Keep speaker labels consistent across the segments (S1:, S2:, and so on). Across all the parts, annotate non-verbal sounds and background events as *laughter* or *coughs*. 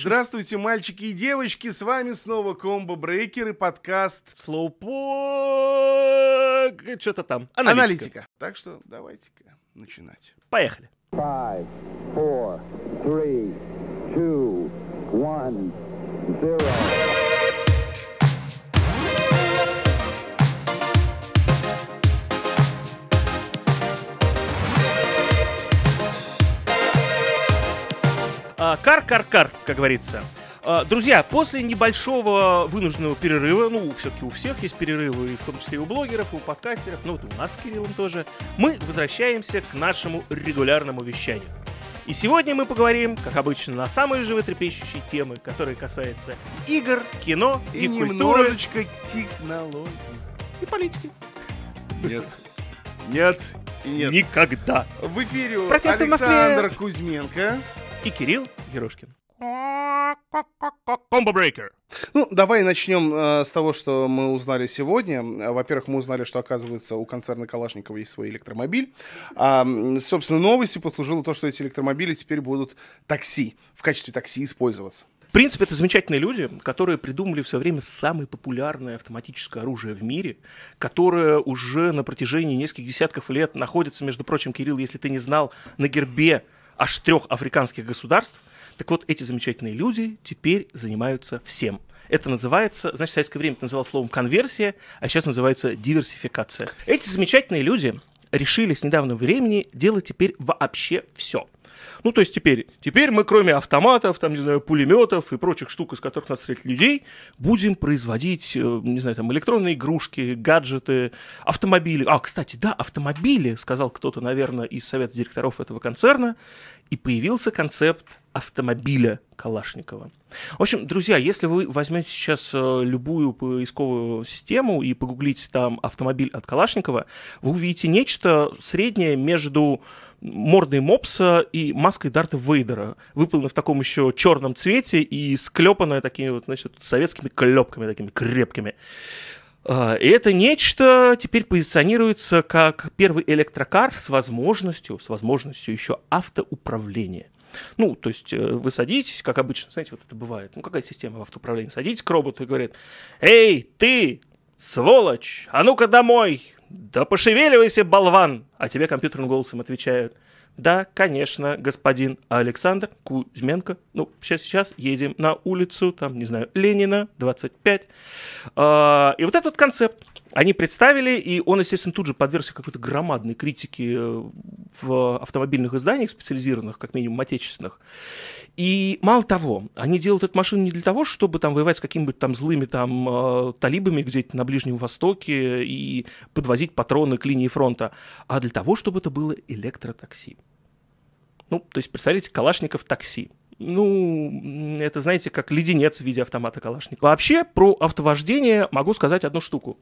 S1: Здравствуйте, мальчики и девочки, с вами снова Комбо Брейкер и подкаст
S2: Слоупок... Что-то там.
S1: Аналитика.
S2: Аналитика.
S1: Так что давайте-ка начинать.
S2: Поехали.
S3: Five, four, three, two, one, zero.
S2: Кар-кар-кар, как говорится. А, Друзья, после небольшого вынужденного перерыва, ну, все-таки у всех есть перерывы, и в том числе и у блогеров, и у подкастеров, ну, вот и у нас с Кириллом тоже, мы возвращаемся к нашему регулярному вещанию. И сегодня мы поговорим, как обычно, на самые животрепещущие темы, которые касаются игр, кино,
S1: И,
S2: и, культуры,
S1: немножечко технологий.
S2: и политики.
S1: Нет. Нет и нет.
S2: Никогда.
S1: В эфире
S2: Протесты в Москве.
S1: Александр Кузьменко.
S2: И Кирилл Ерошкин. Комбо Брейкер.
S1: Ну, давай начнем э, с того, что мы узнали сегодня. Во-первых, мы узнали, что, оказывается, у концерна Калашникова есть свой электромобиль. А, собственно, новостью послужило то, что эти электромобили теперь будут такси, в качестве такси использоваться.
S2: В принципе, это замечательные люди, которые придумали в свое время самое популярное автоматическое оружие в мире, которое уже на протяжении нескольких десятков лет находится, между прочим, Кирилл, если ты не знал, на гербе аж трех африканских государств. Так вот, эти замечательные люди теперь занимаются всем. Это называется, значит, в советское время это называлось словом конверсия, а сейчас называется диверсификация. Эти замечательные люди решили с недавнего времени делать теперь вообще все. Ну, то есть теперь, теперь мы, кроме автоматов, там, не знаю, пулеметов и прочих штук, из которых нас стреляют людей, будем производить, э, не знаю, там, электронные игрушки, гаджеты, автомобили. А, кстати, да, автомобили, сказал кто-то, наверное, из совета директоров этого концерна, и появился концепт автомобиля Калашникова. В общем, друзья, если вы возьмете сейчас э, любую поисковую систему и погуглите там автомобиль от Калашникова, вы увидите нечто среднее между мордой мопса и маской Дарта Вейдера, выполненной в таком еще черном цвете и склепанная такими вот, значит, советскими клепками такими крепкими. А, И это нечто теперь позиционируется как первый электрокар с возможностью, с возможностью еще автоуправления. Ну, то есть э, вы садитесь, как обычно, знаете, вот это бывает. Ну, какая система в автоуправлении? Садитесь к роботу и говорит, «Эй, ты, сволочь, а ну-ка домой! Да пошевеливайся, болван!» А тебе компьютерным голосом отвечают, «Да, конечно, господин Александр Кузьменко. Ну, сейчас, сейчас едем на улицу, там, не знаю, Ленина, 25». А, И вот этот концепт они представили, и он, естественно, тут же подвергся какой-то громадной критике э, в автомобильных изданиях специализированных, как минимум отечественных. И мало того, они делают эту машину не для того, чтобы там воевать с какими-нибудь там злыми там э, талибами где-то на Ближнем Востоке и подвозить патроны к линии фронта, а для того, чтобы это было электротакси. Ну, то есть, представляете, Калашников такси. Ну, это, знаете, как леденец в виде автомата Калашникова. Вообще, про автовождение могу сказать одну штуку.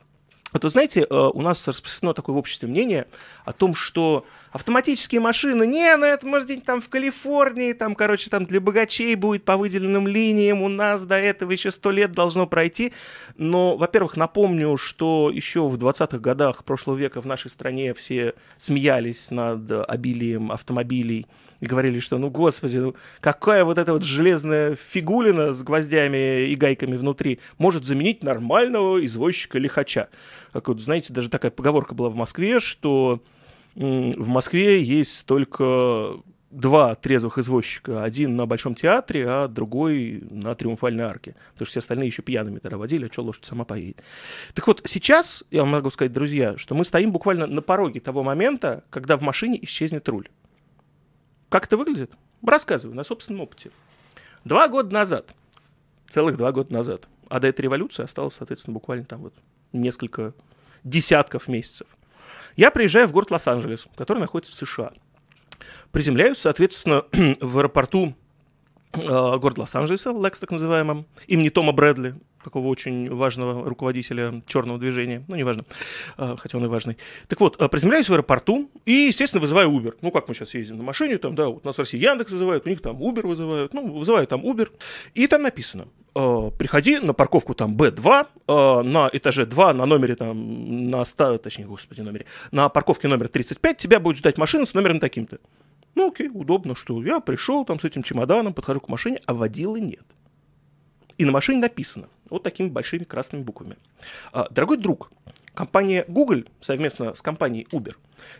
S2: Вот вы знаете, э, у нас распространено такое в обществе мнение о том, что автоматические машины, не, ну это может быть там в Калифорнии, там, короче, там для богачей будет по выделенным линиям, у нас до этого еще сто лет должно пройти. Но, во-первых, напомню, что еще в 20-х годах прошлого века в нашей стране все смеялись над обилием автомобилей и говорили, что, ну, господи, ну, какая вот эта вот железная фигулина с гвоздями и гайками внутри может заменить нормального извозчика-лихача. Как вот, знаете, даже такая поговорка была в Москве, что в Москве есть только два трезвых извозчика. Один на Большом театре, а другой на Триумфальной арке. Потому что все остальные еще пьяными тогда водили, а что лошадь сама поедет. Так вот, сейчас, я вам могу сказать, друзья, что мы стоим буквально на пороге того момента, когда в машине исчезнет руль. Как это выглядит? Рассказываю на собственном опыте. Два года назад, целых два года назад, а до этой революции осталось, соответственно, буквально там вот несколько десятков месяцев. Я приезжаю в город Лос-Анджелес, который находится в США. Приземляюсь, соответственно, *clears throat* в аэропорту э, города Лос-Анджелеса, Лекс так называемом, имени Тома Брэдли, такого очень важного руководителя черного движения, ну, неважно, э, хотя он и важный. Так вот, э, приземляюсь в аэропорту и, естественно, вызываю Uber. Ну, как мы сейчас ездим на машине, там, да, вот нас в России Яндекс вызывают, у них там Uber вызывают, ну, вызывают там Uber, и там написано, э, приходи на парковку там Б2, э, на этаже 2, на номере там, на 100, точнее, господи, номере, на парковке номер 35 тебя будет ждать машина с номером таким-то. Ну окей, удобно, что я пришел там с этим чемоданом, подхожу к машине, а водила нет. И на машине написано вот такими большими красными буквами. А, Дорогой друг, компания Google совместно с компанией Uber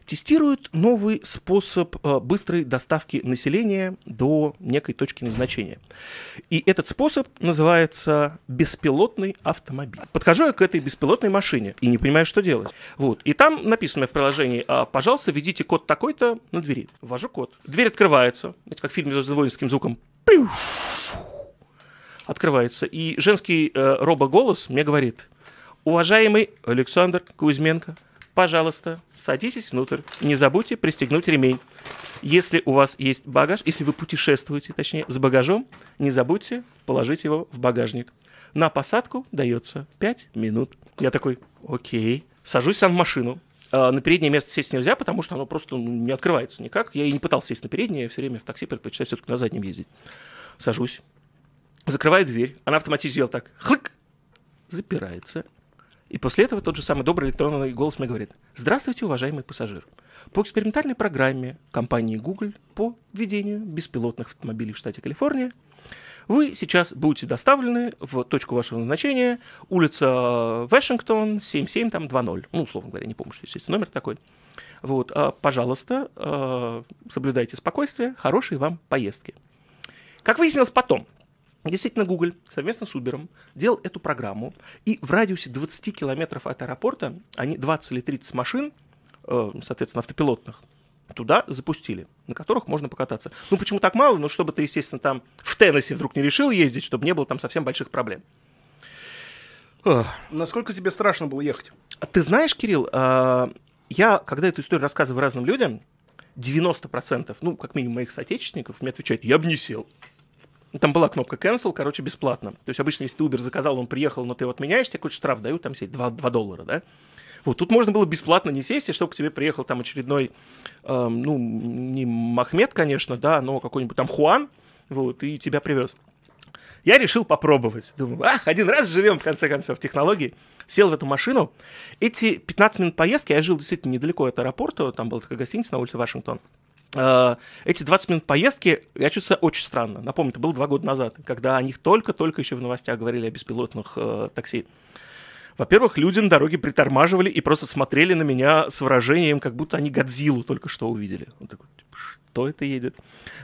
S2: тестирует новый способ а, быстрой доставки населения до некой точки назначения. И этот способ называется беспилотный автомобиль. Подхожу я к этой беспилотной машине и не понимаю, что делать. Вот. И там написано в приложении, а, пожалуйста, введите код такой-то на двери. Ввожу код. Дверь открывается, знаете, как в фильме с воинским звуком. Пиу! Открывается, и женский э, робоголос мне говорит, уважаемый Александр Кузьменко, пожалуйста, садитесь внутрь, не забудьте пристегнуть ремень. Если у вас есть багаж, если вы путешествуете, точнее, с багажом, не забудьте положить его в багажник. На посадку дается 5 минут. Я такой, окей. Сажусь сам в машину. А на переднее место сесть нельзя, потому что оно просто ну, не открывается никак. Я и не пытался сесть на переднее, я все время в такси предпочитаю все-таки на заднем ездить. Сажусь, закрываю дверь, она автоматически так, хлык, запирается. И после этого тот же самый добрый электронный голос мне говорит, здравствуйте, уважаемый пассажир. По экспериментальной программе компании Google по введению беспилотных автомобилей в штате Калифорния вы сейчас будете доставлены в точку вашего назначения, улица Вашингтон, 7720. Ну, условно говоря, не помню, что есть номер такой. Вот, а, пожалуйста, а, соблюдайте спокойствие, хорошей вам поездки. Как выяснилось потом, Действительно, Google совместно с Uber делал эту программу, и в радиусе 20 километров от аэропорта они 20 или 30 машин, э, соответственно, автопилотных, туда запустили, на которых можно покататься. Ну, почему так мало? Ну, чтобы ты, естественно, там в Теннессе вдруг не решил ездить, чтобы не было там совсем больших проблем.
S1: Насколько тебе страшно было ехать?
S2: А Ты знаешь, Кирилл, э, я, когда эту историю рассказываю разным людям, 90%, ну, как минимум моих соотечественников, мне отвечают, я бы не сел. Там была кнопка cancel, короче, бесплатно. То есть обычно, если ты Uber заказал, он приехал, но ты его отменяешь, тебе какой-то штраф дают, там сеть 2, 2 доллара, да? Вот, тут можно было бесплатно не сесть, и чтобы к тебе приехал там очередной, эм, ну, не Махмед, конечно, да, но какой-нибудь там Хуан, вот, и тебя привез. Я решил попробовать. Думаю, ах, один раз живем, в конце концов, технологии. Сел в эту машину. Эти 15 минут поездки, я жил действительно недалеко от аэропорта, там была такая гостиница на улице Вашингтон. Э, Эти 20 минут поездки я чувствую очень странно. Напомню, это было два года назад, когда о них только-только еще в новостях говорили о беспилотных э, такси. Во-первых, люди на дороге притормаживали и просто смотрели на меня с выражением, как будто они Годзиллу только что увидели. Он такой, типа, что это едет?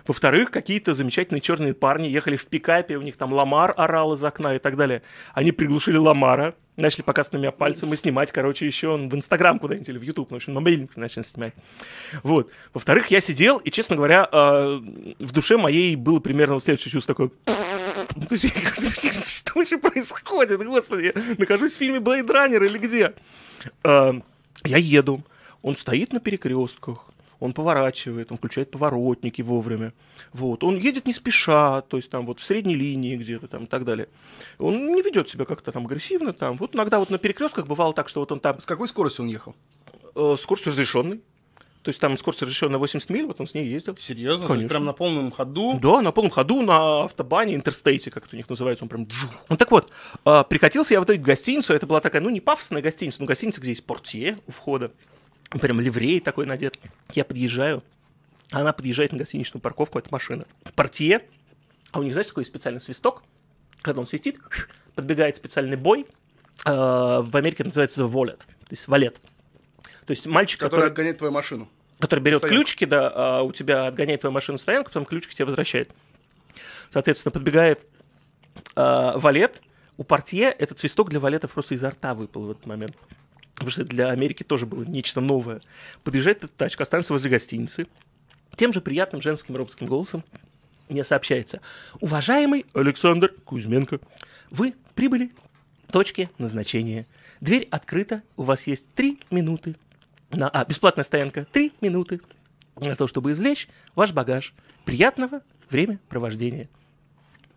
S2: Во-вторых, какие-то замечательные черные парни ехали в пикапе, у них там Ламар орал из окна и так далее. Они приглушили Ламара, начали показывать на меня пальцем и снимать, короче, еще он в Инстаграм куда-нибудь или в Ютуб, ну, в общем, мобильник начали снимать. Вот. Во-вторых, я сидел, и, честно говоря, э, в душе моей было примерно вот следующее чувство такое... Ну, *laughs* что вообще происходит, господи? Я нахожусь в фильме Blade Runner или где? Э, Я еду, он стоит на перекрестках, он поворачивает, он включает поворотники вовремя. Вот. Он едет не спеша, то есть там вот в средней линии где-то там и так далее. Он не ведет себя как-то там агрессивно. Там. Вот иногда вот на перекрестках бывало так, что вот он там
S1: С какой скоростью он ехал?
S2: э, скорость разрешенной. То есть там скорость разрешенная 80 миль, вот он с ней ездил.
S1: Серьезно? То есть
S2: Конечно.
S1: Прям на полном ходу?
S2: Да, на полном ходу, на автобане, интерстейте, как это у них называется, он прям... Ну так вот, э, прикатился я в эту гостиницу, это была такая, ну не пафосная гостиница, но гостиница, где есть портье у входа, прям ливрей такой надет. Я подъезжаю, она подъезжает на гостиничную парковку, это машина. Портье, а у них, знаете, такой специальный свисток, когда он свистит, подбегает специальный бой, э, в Америке называется wallet, то есть валет. То есть мальчик,
S1: Который
S2: который
S1: отгоняет твою машину.
S2: который берет
S1: Стоянку.
S2: ключики, да, а у тебя отгоняет твою машину в стоянку, потом ключики тебе возвращает. Соответственно, подбегает а, валет. У портье этот свисток для валетов просто изо рта выпал в этот момент. Потому что для Америки тоже было нечто новое. Подъезжает эта тачка, останется возле гостиницы. Тем же приятным женским робским голосом мне сообщается. Уважаемый Александр Кузьменко, вы прибыли к точке назначения. Дверь открыта, у вас есть три минуты. На, а, бесплатная стоянка, три минуты на то, чтобы извлечь ваш багаж. Приятного времяпровождения.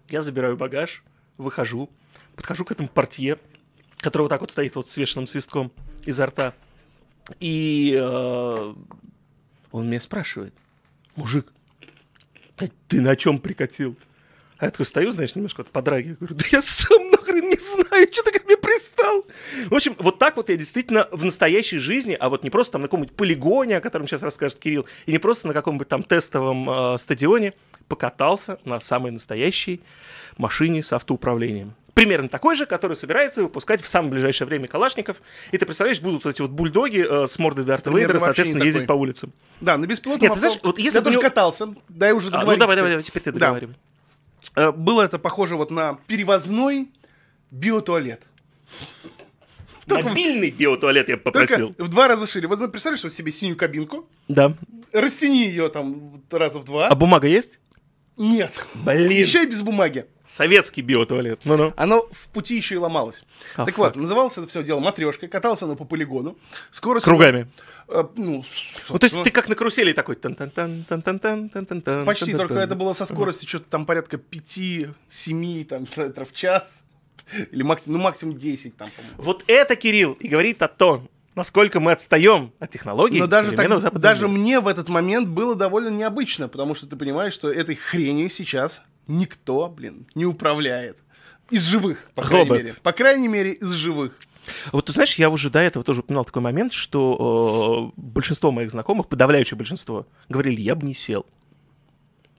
S2: Я забираю багаж, выхожу, подхожу к этому портье, который вот так вот стоит вот с вешенным свистком изо рта. И э, он меня спрашивает, мужик, ты на чем прикатил? А я такой стою, знаешь, немножко вот подрагиваю, говорю, да я сам нахрен не знаю, что ты ко мне пристал? В общем, вот так вот я действительно в настоящей жизни, а вот не просто там на каком-нибудь полигоне, о котором сейчас расскажет Кирилл, и не просто на каком-нибудь там тестовом э, стадионе, покатался на самой настоящей машине с автоуправлением. Примерно такой же, который собирается выпускать в самое ближайшее время Калашников. И ты представляешь, будут вот эти вот бульдоги э, с мордой Дарта
S1: Примерно
S2: Вейдера, соответственно, ездить
S1: такой.
S2: по улицам.
S1: Да, на беспилотном авто-
S2: знаешь, вот если
S1: Я тоже
S2: у-
S1: катался, дай уже
S2: А, ну
S1: договорить.
S2: давай, давай, давай, теперь ты
S1: Да.
S2: договаривай.
S1: Э, Было это похоже вот на перевозной биотуалет. *laughs* Только-
S2: Мобильный биотуалет я бы
S1: Только
S2: попросил.
S1: в два раза шире. Вот представляешь вот себе синюю кабинку,
S2: Да.
S1: растяни ее там раза в два.
S2: А бумага есть?
S1: Нет.
S2: Блин.
S1: Еще и без бумаги.
S2: Советский биотуалет. Ну-ну.
S1: Оно в пути еще и ломалось.
S2: А,
S1: так
S2: фак.
S1: вот, называлось это все дело матрешкой, катался оно по полигону. Скорость...
S2: Кругами.
S1: Э, ну,
S2: Ну, то есть ты как на карусели такой. тан тан тан тан тан тан тан тан тан
S1: Почти, только это было со скоростью что-то там порядка 5-7 там, километров в час. Или максимум, ну, максимум 10 там, по-моему.
S2: Вот это, Кирилл, и говорит о том, насколько мы отстаем от технологий
S1: Но даже, так- даже
S2: мира.
S1: мне в этот момент было довольно необычно, потому что ты понимаешь, что этой хренью сейчас никто, блин, не управляет. Из живых, по крайней мере. По крайней мере, из живых.
S2: Вот ты знаешь, я уже до этого тоже упоминал такой момент, что э, большинство моих знакомых, подавляющее большинство, говорили, я бы не сел.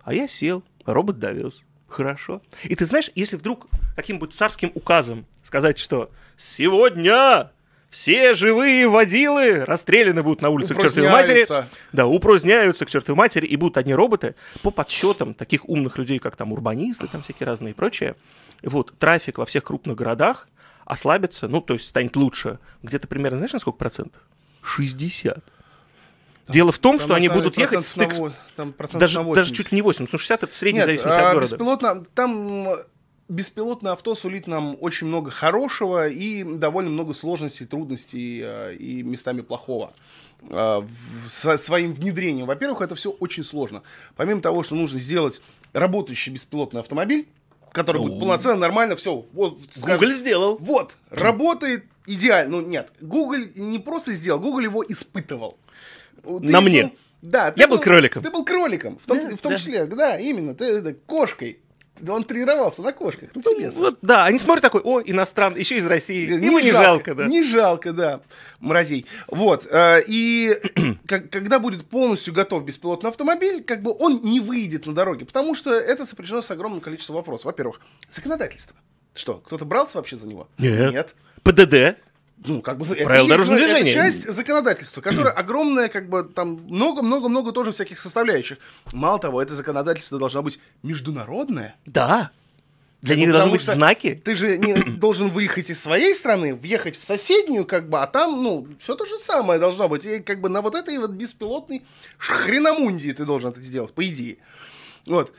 S2: А я сел, робот довез. Хорошо. И ты знаешь, если вдруг каким-нибудь царским указом сказать, что сегодня все живые водилы расстреляны будут на улице к чертовой матери, да, упраздняются к чертовой матери, и будут одни роботы, по подсчетам таких умных людей, как там урбанисты, там всякие разные и прочее, вот, трафик во всех крупных городах ослабится, ну, то есть станет лучше, где-то примерно, знаешь, на сколько процентов? 60. Дело в том, что они будут ехать стык...
S1: там
S2: Даже, даже
S1: 80.
S2: чуть не 80, ну 60 это средняя
S1: Нет,
S2: зависимость
S1: а
S2: от города.
S1: беспилотно, там беспилотное авто сулит нам очень много хорошего и довольно много сложностей, трудностей э, и местами плохого э, со своим внедрением. Во-первых, это все очень сложно. Помимо того, что нужно сделать работающий беспилотный автомобиль, который будет полноценно, нормально, все. Вот,
S2: Google сделал.
S1: вот, работает идеально. Ну, нет, Google не просто сделал, Google его испытывал. Ты
S2: На мне.
S1: был- да,
S2: Я был кроликом.
S1: Ты был кроликом, в том,
S2: Да,
S1: в том
S2: да.
S1: числе, да, именно, ты это, кошкой. Да Он тренировался на кошках, на тебе. Саш.
S2: Вот, да, они смотрят такой, о, иностранный, еще из России.
S1: Не
S2: Ему не жалко, да.
S1: Не жалко, да, мразей. Вот, э, и *clears throat* когда будет полностью готов беспилотный автомобиль, как бы он не выйдет на дороге, потому что это сопряжено с огромным количеством вопросов. Во-первых, законодательство. Что, кто-то брался вообще за него?
S2: Нет.
S1: Нет.
S2: ПДД.
S1: Ну, как бы...
S2: Правила дорожного
S1: это
S2: движения.
S1: часть законодательства, которая *clears throat* огромная, как бы, там, много-много-много тоже всяких составляющих. Мало того, это законодательство должно быть международное.
S2: Да. Для них должны быть знаки.
S1: Ты же не *clears throat* должен выехать из своей страны, въехать в соседнюю, как бы, а там, ну, все то же самое должно быть. И как бы на вот этой вот беспилотной хреномундии ты должен это сделать, по идее. Вот.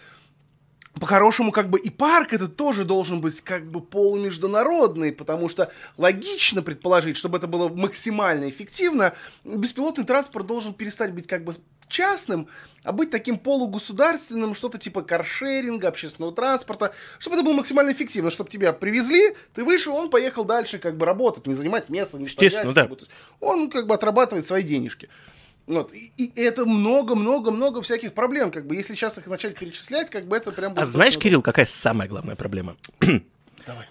S1: По-хорошему, как бы и парк этот тоже должен быть как бы полумеждународный, потому что логично предположить, чтобы это было максимально эффективно, беспилотный транспорт должен перестать быть как бы частным, а быть таким полугосударственным, что-то типа каршеринга, общественного транспорта, чтобы это было максимально эффективно, чтобы тебя привезли, ты вышел, он поехал дальше как бы работать, не занимать место, не
S2: Естественно,
S1: стоять,
S2: да.
S1: как бы. Он как бы отрабатывает свои денежки. Вот. И, и это много-много-много всяких проблем. Как бы, если сейчас их начать перечислять, как бы это прям...
S2: А знаешь, Кирилл, какая самая главная проблема? *clears throat*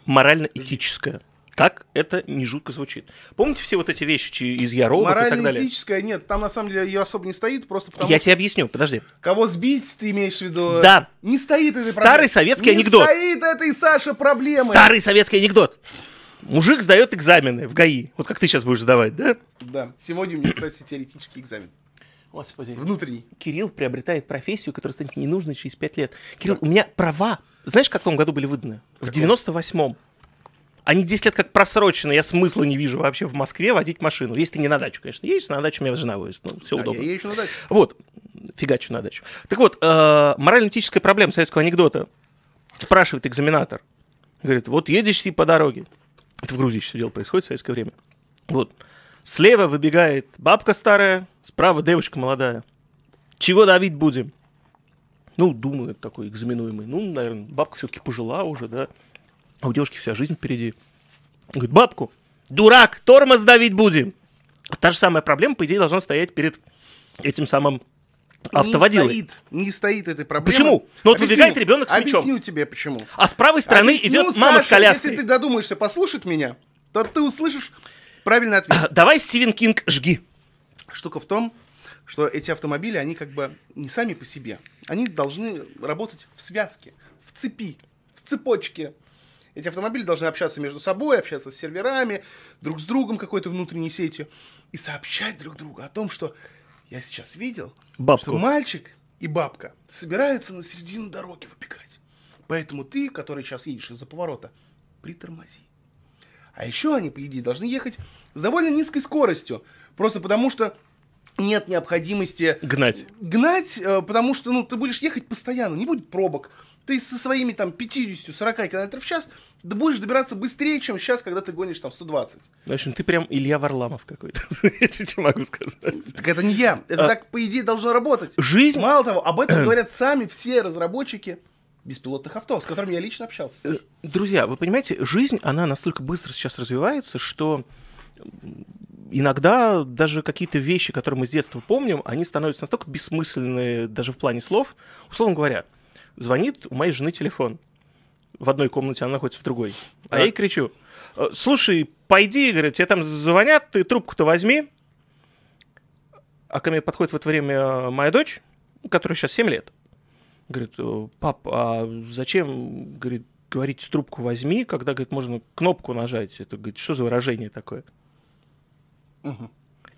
S2: Морально-этическая. Как это не жутко звучит. Помните все вот эти вещи чи- из Я робот и так далее?
S1: Морально-этическая, нет, там на самом деле ее особо не стоит, просто потому
S2: Я
S1: что
S2: тебе объясню, подожди.
S1: кого сбить, ты имеешь в виду?
S2: Да.
S1: Не стоит этой
S2: Старый
S1: проблемы.
S2: советский
S1: не
S2: анекдот.
S1: стоит этой, Саша, проблемы.
S2: Старый советский анекдот. Мужик сдает экзамены в ГАИ. Вот как ты сейчас будешь сдавать, да?
S1: Да, сегодня у меня, кстати, теоретический экзамен.
S2: Господи.
S1: Внутренний.
S2: Кирилл приобретает профессию, которая станет ненужной через 5 лет. Кирилл, у меня права, знаешь, в каком году были выданы? В 98-м. Они 10 лет как просрочены, я смысла не вижу вообще в Москве водить машину. Если ты не на дачу, конечно, едешь, на дачу меня жена возит, ну, все
S1: А,
S2: удобно.
S1: я езжу на дачу.
S2: Вот, фигачу на дачу. Так вот, э, морально-этическая проблема советского анекдота. Спрашивает экзаменатор. Говорит, вот едешь ты по дороге. Это в Грузии все дело происходит в советское время. Вот. Слева выбегает бабка старая, справа девушка молодая. Чего давить будем? Ну, думает такой экзаменуемый. Ну, наверное, бабка все-таки пожила уже, да. А у девушки вся жизнь впереди. Говорит, бабку, дурак, тормоз давить будем. Та же самая проблема, по идее, должна стоять перед этим самым автоводилой.
S1: Не стоит, не стоит этой проблемы.
S2: Почему? Ну, вот
S1: Объясню.
S2: выбегает ребенок с мячом.
S1: Объясню тебе, почему.
S2: А с правой стороны
S1: Объясню,
S2: идет мама с коляской.
S1: Если ты додумаешься послушать меня, то ты услышишь правильный ответ. *clears throat*
S2: Давай, Стивен Кинг, жги.
S1: Штука в том, что эти автомобили, они как бы не сами по себе. Они должны работать в связке, в цепи, в цепочке. Эти автомобили должны общаться между собой, общаться с серверами, друг с другом какой-то внутренней сетью и сообщать друг другу о том, что я сейчас видел,
S2: Бабку.
S1: что мальчик и бабка собираются на середину дороги выпекать. Поэтому ты, который сейчас едешь из-за поворота, притормози. А еще они, по идее, должны ехать с довольно низкой скоростью. Просто потому что нет необходимости
S2: Гнать.
S1: гнать, э, потому что ну, ты будешь ехать постоянно, не будет пробок. Ты со своими там 50-40 км в час да будешь добираться быстрее, чем сейчас, когда ты гонишь там 120.
S2: В общем, ты прям Илья Варламов какой-то. *laughs* Я тебе могу сказать.
S1: Так это не я. Это
S2: А.
S1: так, по идее, должно работать.
S2: Жизнь
S1: Мало того, об этом *clears throat* говорят сами все разработчики беспилотных авто, с которыми я лично общался.
S2: Э, Друзья, вы понимаете, жизнь, она настолько быстро сейчас развивается, что иногда даже какие-то вещи, которые мы с детства помним, они становятся настолько бессмысленные даже в плане слов. Условно говоря, звонит у моей жены телефон. В одной комнате, она находится в другой. А
S1: Так.
S2: я ей кричу, «Э, слушай, пойди, говорит, тебе там звонят, ты трубку-то возьми. А ко мне подходит в это время моя дочь, которой сейчас 7 лет. Говорит, «Э, пап, а зачем, говорит, говорить трубку возьми, когда, говорит, можно кнопку нажать? Это, говорит, что за выражение такое?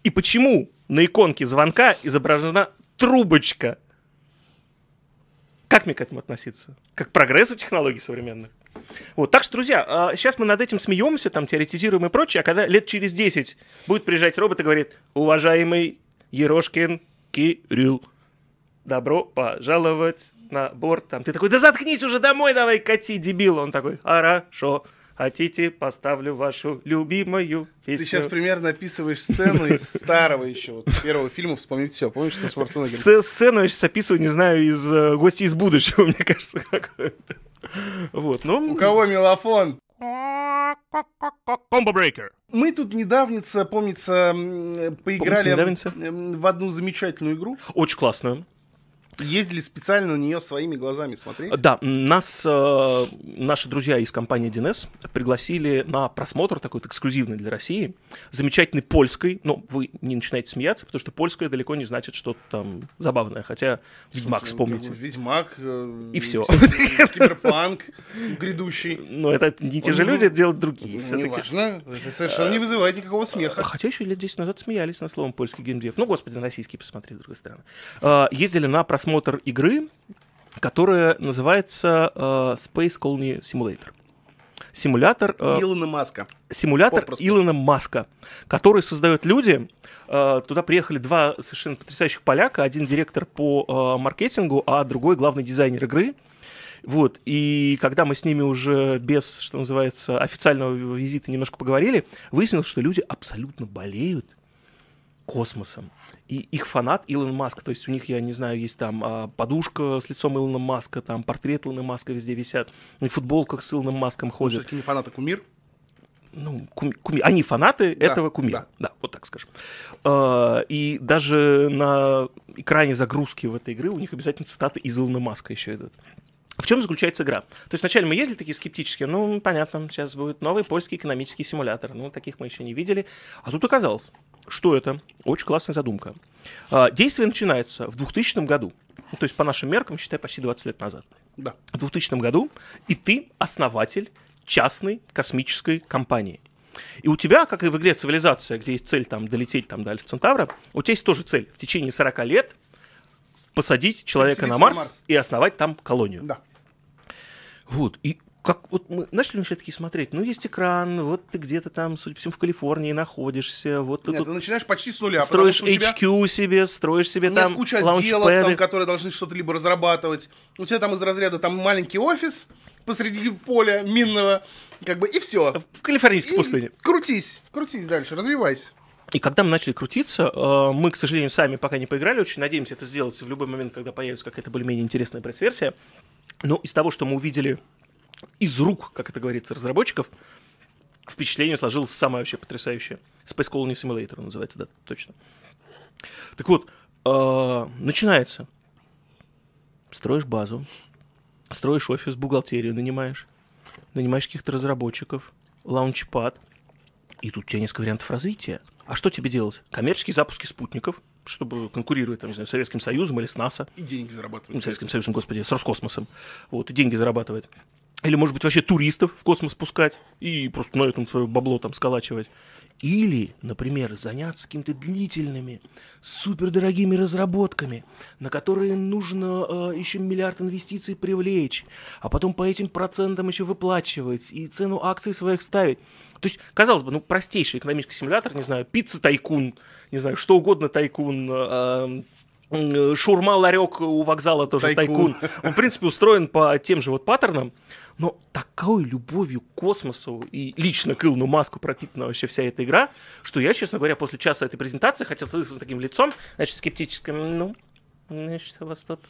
S2: И почему на иконке звонка изображена трубочка? Как мне к этому относиться? Как к прогрессу технологий современных? Вот, так что, друзья, сейчас мы над этим смеемся, там, теоретизируем и прочее, а когда лет через 10 будет приезжать робот и говорит, уважаемый Ерошкин Кирилл, добро пожаловать на борт. Там ты такой, да заткнись уже домой, давай кати, дебил. Он такой, хорошо, хотите, поставлю вашу любимую песню.
S1: Ты сейчас примерно описываешь сцену из старого еще, вот, первого фильма «Вспомнить все». Помнишь, со Шварценеггером?
S2: С- сцену я сейчас описываю, не знаю, из э, «Гости из будущего», *laughs* мне кажется, какой-то. Вот, ну...
S1: У кого мелофон?
S2: Комбо брейкер.
S1: Мы тут недавница, помнится, м, поиграли
S2: недавница?
S1: м, в одну замечательную игру.
S2: Очень классную.
S1: Ездили специально на нее своими глазами смотреть.
S2: Да, нас э, наши друзья из компании DNS пригласили на просмотр такой эксклюзивный для России, замечательной польской, ну, вы не начинаете смеяться, потому что польская далеко не значит что-то там забавное, хотя Ведьмак
S1: Слушай,
S2: вспомните.
S1: ну, Ведьмак. э,
S2: И всё. *laughs*
S1: Киберпанк грядущий.
S2: Но это не те же
S1: не
S2: люди, это делают другие.
S1: Ну,
S2: всё-таки.
S1: Неважно. Это совершенно не вызывает никакого смеха.
S2: Хотя еще лет 10 назад смеялись на словом польский геймдев. Ну, господи, на российский посмотри, с другой стороны. А, Ездили на просмотр игры, которая называется э, Space Colony Simulator. Симулятор, э,
S1: Илона Маска.
S2: симулятор
S1: Попросту.
S2: Илона Маска, который создают люди. Э, Туда приехали два совершенно потрясающих поляка. Один директор по э, маркетингу, а другой главный дизайнер игры. Вот, и когда мы с ними уже без, что называется, официального визита немножко поговорили, выяснилось, что люди абсолютно болеют космосом. И их фанат Илон Маск. То есть у них, я не знаю, есть там а, подушка с лицом Илона Маска, там портрет Илона Маска везде висят, и в футболках с Илоном Маском ходят
S1: Все-таки не фанаты кумир.
S2: ну, куми- куми- они фанаты
S1: Да,
S2: этого кумира.
S1: да.
S2: Да. вот так скажем. А, И даже на экране загрузки в этой игры у них обязательно цитаты из Илона Маска еще идут. В чем заключается игра? То есть вначале мы ездили такие скептические, ну, понятно, сейчас будет новый польский экономический симулятор. Ну, таких мы еще не видели. А тут оказалось, что это очень классная задумка. А, Действие начинается в 2000 году. Ну, то есть по нашим меркам, считай, почти 20 лет назад
S1: Да.
S2: в 2000 году, и ты основатель частной космической компании. И у тебя, как и в игре «Цивилизация», где есть цель там, долететь там, до Альфа-Центавра, у тебя есть тоже цель в течение 40 лет посадить человека на Марс,
S1: на Марс.
S2: и основать там колонию.
S1: Да.
S2: Вот, и как вот мы начали начать такие смотреть, ну, есть экран, вот ты где-то там, судя по всему, в Калифорнии находишься, вот ты
S1: Нет,
S2: тут
S1: ты начинаешь почти с нуля.
S2: строишь
S1: у тебя
S2: HQ себе, строишь себе
S1: Нет
S2: там
S1: куча отделов, там, которые должны что-то либо разрабатывать. У тебя там из разряда там маленький офис посреди поля минного, как бы, и все.
S2: В калифорнийской пустыне.
S1: Крутись, крутись дальше, развивайся.
S2: И когда мы начали крутиться, э, мы, к сожалению, сами пока не поиграли, очень надеемся это сделать в любой момент, когда появится какая-то более-менее интересная пресс-версия. Но из того, что мы увидели из рук, как это говорится, разработчиков, впечатление сложилось самое вообще потрясающее. Space Colony Simulator называется, да, точно. Так вот, э, начинается. Строишь базу, строишь офис, бухгалтерию нанимаешь, нанимаешь каких-то разработчиков, лаунчпад, И тут у тебя несколько вариантов развития. А что тебе делать? Коммерческие запуски спутников, чтобы конкурировать, там, не знаю, с Советским Союзом или с НАСА.
S1: И деньги
S2: Ну,
S1: зарабатывать.
S2: Советским Союзом, господи, с Роскосмосом. Вот, и деньги зарабатывать. Или, может быть, вообще туристов в космос пускать и просто на этом свое бабло там сколачивать. Или, например, заняться какими-то длительными, супердорогими разработками, на которые нужно э, еще миллиард инвестиций привлечь, а потом по этим процентам еще выплачивать и цену акций своих ставить. То есть, казалось бы, ну, простейший экономический симулятор, не знаю, пицца-тайкун, не знаю, что угодно тайкун, э, э, шурма-ларек у вокзала тоже
S1: Тайкун.
S2: тайкун. Он, в принципе, устроен по тем же вот паттернам, но такой любовью к космосу и лично к Илону Маску пропитана вообще вся эта игра, что я, честно говоря, после часа этой презентации хотел садиться с таким лицом, значит, скептическим, ну, значит, у вас тут...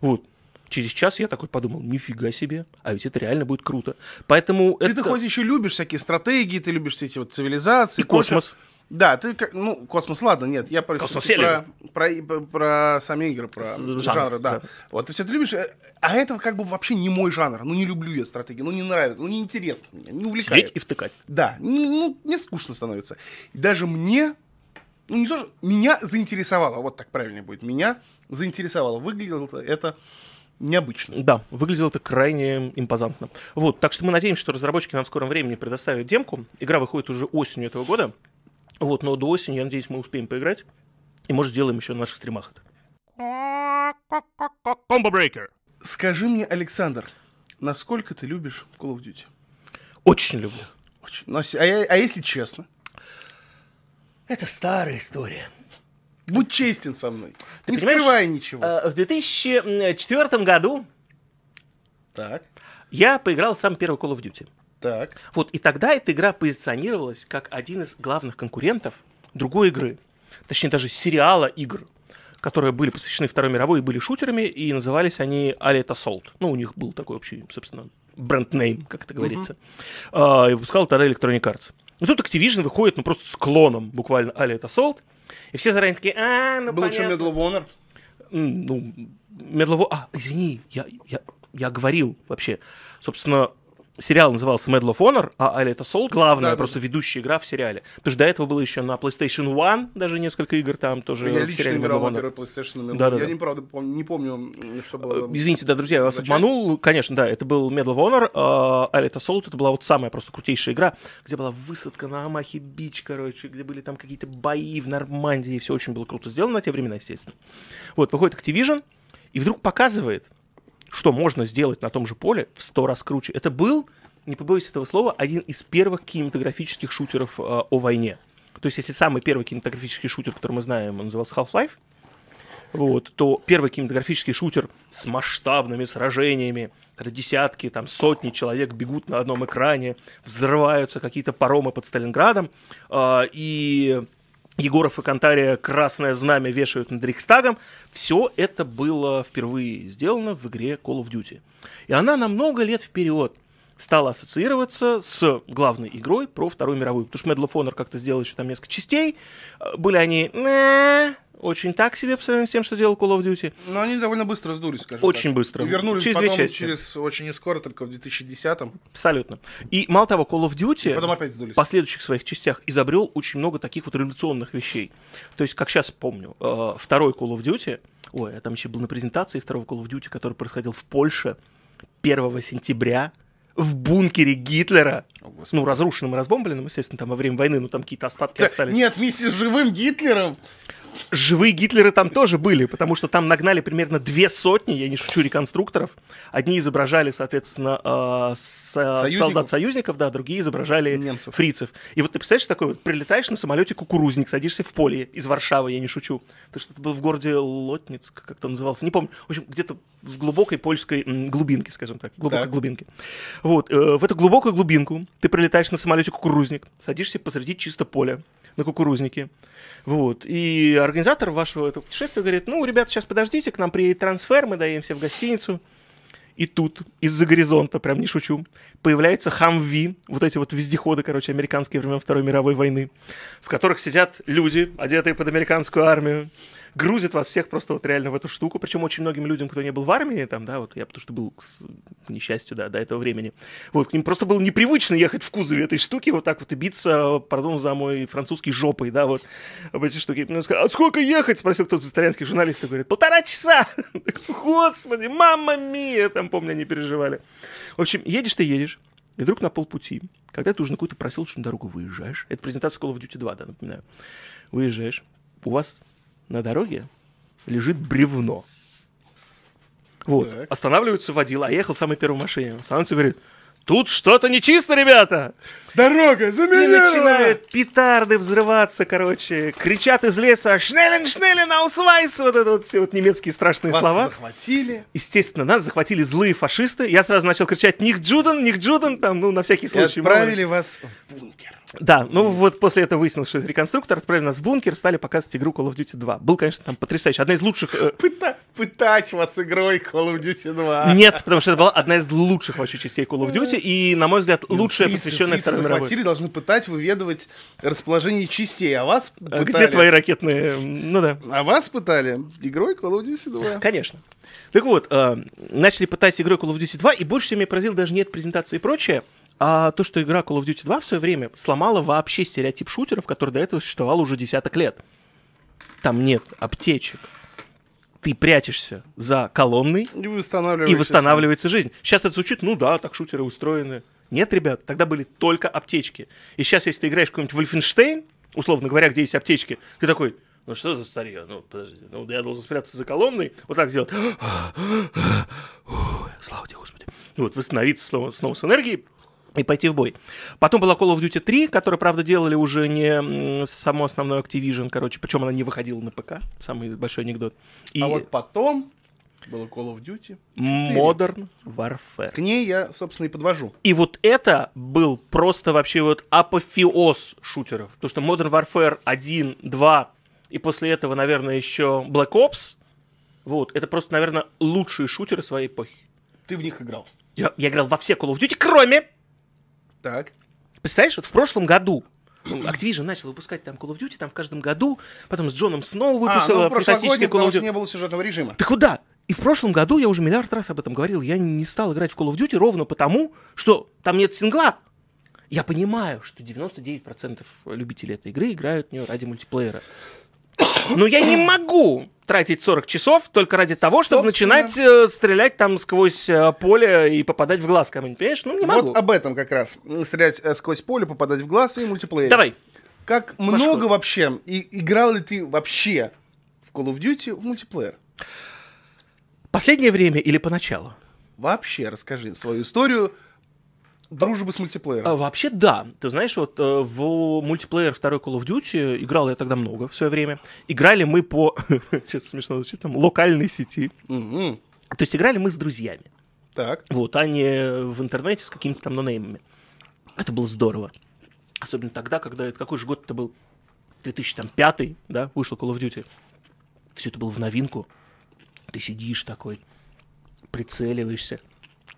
S2: Вот. Через час я такой подумал, нифига себе, а ведь это реально будет круто. Поэтому
S1: Ты,
S2: это...
S1: ты хоть еще любишь всякие стратегии, ты любишь все эти вот цивилизации.
S2: И космос.
S1: прочее. Да, ты как, ну, космос, ладно, нет, я про,
S2: Космос
S1: про, про, про, про сами игры, про
S2: С-
S1: жанры,
S2: жанр,
S1: да.
S2: жанр.
S1: Вот, ты все это любишь, э, а это как бы вообще не мой жанр, ну, не люблю я стратегии, ну, не нравится, ну, не интересно мне, не увлекает.
S2: Сидеть и втыкать.
S1: Да, н- ну, мне скучно становится. И даже мне, ну, не то, что меня заинтересовало, вот так правильнее будет, меня заинтересовало, выглядело это необычно.
S2: Да, выглядело это крайне импозантно. Вот, так что мы надеемся, что разработчики нам в скором времени предоставят демку. Игра выходит уже осенью этого года. Вот, но до осени, я надеюсь, мы успеем поиграть. И, может, сделаем еще на наших стримах это. Combo Breaker.
S1: Скажи мне, Александр, насколько ты любишь Call of Duty?
S2: Очень люблю.
S1: Очень. Ну, а, а я- а если честно?
S2: Это старая история.
S1: Будь честен со мной.
S2: Ты
S1: не скрывай ничего.
S2: Э, В 2004 году
S1: Так,
S2: я поиграл сам первый Call of Duty.
S1: Так.
S2: Вот, и тогда эта игра позиционировалась как один из главных конкурентов другой игры. Точнее, даже сериала игр, которые были посвящены Второй мировой и были шутерами, и назывались они Allied Assault. Ну, у них был такой общий, собственно, бренд-нейм, как это говорится. А, и выпускал тогда Electronic Arts. И тут Activision выходит, ну, просто с клоном буквально Allied Assault. И все заранее такие, а, ну,
S1: Был еще
S2: понятно».
S1: Medal of Honor.
S2: Ну, Медлово... А, извини, я, я, я говорил вообще. Собственно, сериал назывался Medal of Honor, а Allied Assault главная,
S1: Да-да-да.
S2: просто ведущая игра в сериале. Потому что до этого было еще на PlayStation One даже несколько игр там тоже
S1: Я лично играл на первой PlayStation. Medal.
S2: Да-да-да.
S1: Я не, правда, пом- не помню, что было.
S2: Извините, да, друзья, я вас
S1: часть.
S2: обманул. Конечно, да, это был Medal of Honor, а Allied Assault это была вот самая просто крутейшая игра, где была высадка на Амахи Бич, короче, где были там какие-то бои в Нормандии, все очень было круто сделано на те времена, естественно. Вот, выходит Activision и вдруг показывает, что можно сделать на том же поле в сто раз круче. Это был, не побоюсь этого слова, один из первых кинематографических шутеров э, о войне. То есть, если самый первый кинематографический шутер, который мы знаем, он назывался Half-Life, вот, то первый кинематографический шутер с масштабными сражениями, когда десятки, там, сотни человек бегут на одном экране, взрываются какие-то паромы под Сталинградом, а, и Егоров и Кантария красное знамя вешают над Рейхстагом. Все это было впервые сделано в игре Call of Duty. И она на много лет вперед стала ассоциироваться с главной игрой про Вторую мировую. Потому что Medal of Honor как-то сделал еще там несколько частей. Э, Были они очень так себе по сравнению с тем, что делал Call of Duty.
S1: Но они довольно быстро сдулись, скажем
S2: Очень
S1: так.
S2: быстро.
S1: И вернулись
S2: Через две
S1: потом
S2: части.
S1: через очень скоро, только в 2010-м.
S2: Абсолютно. И мало того, Call of Duty
S1: Потом опять сдулись.
S2: в последующих своих частях изобрел очень много таких вот революционных вещей. То есть, как сейчас помню, э, второй Call of Duty, ой, я там еще был на презентации второго Call of Duty, который происходил в Польше 1 сентября в бункере Гитлера,
S1: О, господи.
S2: ну, разрушенным и разбомбленным, естественно, там во время войны, ну, там какие-то остатки
S1: Да,
S2: остались.
S1: Нет, вместе с живым Гитлером.
S2: Живые Гитлеры там тоже были, потому что там нагнали примерно две сотни, я не шучу, реконструкторов. Одни изображали, соответственно, э, с-
S1: Союзников.
S2: солдат-союзников, да, другие изображали
S1: Немцев.
S2: фрицев. И вот ты представляешь, такой вот прилетаешь на самолете кукурузник, садишься в поле из Варшавы, я не шучу. Ты что-то был в городе Лотницк, как то назывался, не помню. В общем, где-то в глубокой польской глубинке, скажем так, глубокой
S1: Так.
S2: глубинке. Вот, э, в эту глубокую глубинку ты прилетаешь на самолете кукурузник, садишься посреди чисто поля на кукурузнике. Вот. И организатор вашего этого путешествия говорит, ну, ребята, сейчас подождите, к нам приедет трансфер, мы даемся в гостиницу. И тут из-за горизонта, прям не шучу, появляются хамви, вот эти вот вездеходы, короче, американские времен Второй мировой войны, в которых сидят люди, одетые под американскую армию, грузит вас всех просто вот реально в эту штуку. Причем очень многим людям, кто не был в армии, там, да, вот я потому что был, к несчастью, да, до этого времени, вот, к ним просто было непривычно ехать в кузове этой штуки, вот так вот и биться, пардон за мой французский жопой, да, вот, об эти штуки. Мне сказали, а сколько ехать? Спросил кто-то из итальянских журналистов, говорит, полтора часа. *laughs* Господи, мама мия, там, помню, они переживали. В общем, едешь ты, едешь, и вдруг на полпути, когда ты уже на какую-то проселочную дорогу выезжаешь, это презентация Call of Duty 2, да, напоминаю, выезжаешь, у вас на дороге лежит бревно. Вот,
S1: Так.
S2: останавливается водила, а ехал в самой первой машине, останавливается и говорит, тут что-то нечисто, ребята!
S1: Дорога
S2: И
S1: заминирована!
S2: начинают петарды взрываться, короче, кричат из леса «Schnellen, schnellen, Ausweis!» Вот это вот все вот немецкие страшные
S1: Вас
S2: слова.
S1: захватили.
S2: Естественно, нас захватили злые фашисты. Я сразу начал кричать «Nicht Juden, nicht Juden!» там, ну, на всякий
S1: И
S2: случай. мало ли.
S1: отправили вас в бункер.
S2: Да, ну вот после этого выяснилось, что это реконструктор, отправили нас в бункер, стали показывать игру Call of Duty 2. Был, конечно, там потрясающий. Одна из лучших... э,
S1: Пыта- пытать вас игрой Call of Duty 2.
S2: Нет, потому что это была одна из лучших вообще частей Call of Duty, и, на мой взгляд, лучшая, посвященная Второй мировой.
S1: должны пытать, выведывать расположение частей. А вас
S2: А Где
S1: пытали-
S2: твои ракетные... Ну да.
S1: А вас пытали игрой Call of Duty 2.
S2: Конечно. Так вот, э, начали пытать игрой Call of Duty 2, и больше всего меня поразило даже нет презентации и прочее, а то, что игра Call of Duty 2 в свое время сломала вообще стереотип шутеров, который до этого существовал уже десяток лет. Там нет аптечек. Ты прячешься за колонной,
S1: И
S2: и восстанавливается жизнь. Сейчас это звучит, ну да, так шутеры устроены. Нет, ребят, тогда были только аптечки. И сейчас, если ты играешь в какой-нибудь Wolfenstein, условно говоря, где есть аптечки, ты такой, ну что за старье? Ну, подождите, ну я должен спрятаться за колонной, вот так сделать. Слава тебе, Господи. И вот восстановиться снова, снова с энергией, и пойти в бой. Потом была Call of Duty 3, которую, правда, делали уже не само основной Activision, короче, причем она не выходила на ПК, самый большой анекдот. И
S1: А вот потом было Call of Duty.
S2: Modern Warfare.
S1: К ней я, собственно, и подвожу.
S2: И вот это был просто вообще вот апофеоз шутеров. Потому что Modern Warfare 1, 2 и после этого, наверное, еще Black Ops. Вот, это просто, наверное, лучшие шутеры своей эпохи.
S1: Ты в них играл.
S2: Я, я играл во все Call of Duty, кроме...
S1: Так.
S2: Представляешь, вот в прошлом году ну, Activision начал выпускать там Call of Duty, там в каждом году, потом с Джоном Сноу
S1: А,
S2: выпустила
S1: ну,
S2: фантастический Call of Duty.
S1: не было сюжетного режима.
S2: Так вот да. И в прошлом году я уже миллиард раз об этом говорил. Я не стал играть в Call of Duty ровно потому, что там нет сингла. Я понимаю, что 99% любителей этой игры играют в нее ради мультиплеера. Но я не могу тратить 40 часов только ради того, чтобы
S1: Собственно.
S2: начинать э, стрелять там сквозь э, поле и попадать в глаз кому-нибудь. Понимаешь? Ну, не могу.
S1: Вот об этом как раз. Стрелять э, сквозь поле, попадать в глаз и мультиплеер.
S2: Давай.
S1: Как много вообще, и играл ли ты вообще в Call of Duty в мультиплеер?
S2: Последнее время или поначалу?
S1: Вообще расскажи свою историю дружбы с мультиплеером.
S2: А, вообще, да. Ты знаешь, вот э, в мультиплеер второй Call of Duty играл я тогда много в свое время. Играли мы по, *laughs* сейчас смешно звучит, там, локальной сети.
S1: Мгм.
S2: То есть играли мы с друзьями.
S1: Так.
S2: Вот, а не в интернете с какими-то там нонеймами. Это было здорово. Особенно тогда, когда это какой же год это был? 2005, да, вышел Call of Duty. Все это было в новинку. Ты сидишь такой, прицеливаешься,